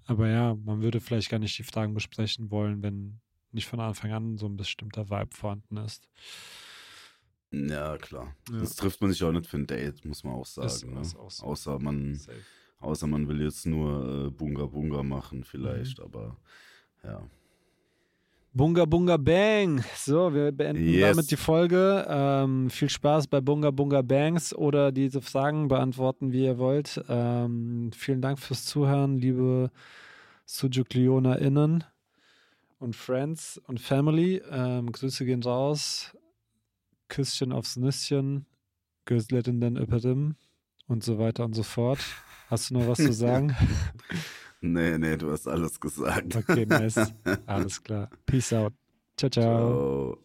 Aber ja, man würde vielleicht gar nicht die Fragen besprechen wollen, wenn nicht von Anfang an so ein bestimmter Vibe vorhanden ist. Ja, klar. Ja. Das trifft man sich auch nicht für ein Date, muss man auch sagen. ist ne? auch so. Außer man, Safe. außer man will jetzt nur äh, Bunga Bunga machen, vielleicht, Mhm. aber ja. Bunga Bunga Bang. So, wir beenden Yes. damit die Folge. Ähm, viel Spaß bei Bunga Bunga Bangs oder diese Fragen beantworten, wie ihr wollt. Ähm, vielen Dank fürs Zuhören, liebe SujuklionerInnen und Friends und Family. Ähm, Grüße gehen raus. Küsschen aufs Nüsschen. Gözlerin den Öperim und so weiter und so fort. Hast du noch was zu sagen? Nee, nee, du hast alles gesagt. Okay, nice. Alles klar. Peace out. Ciao, ciao. Ciao.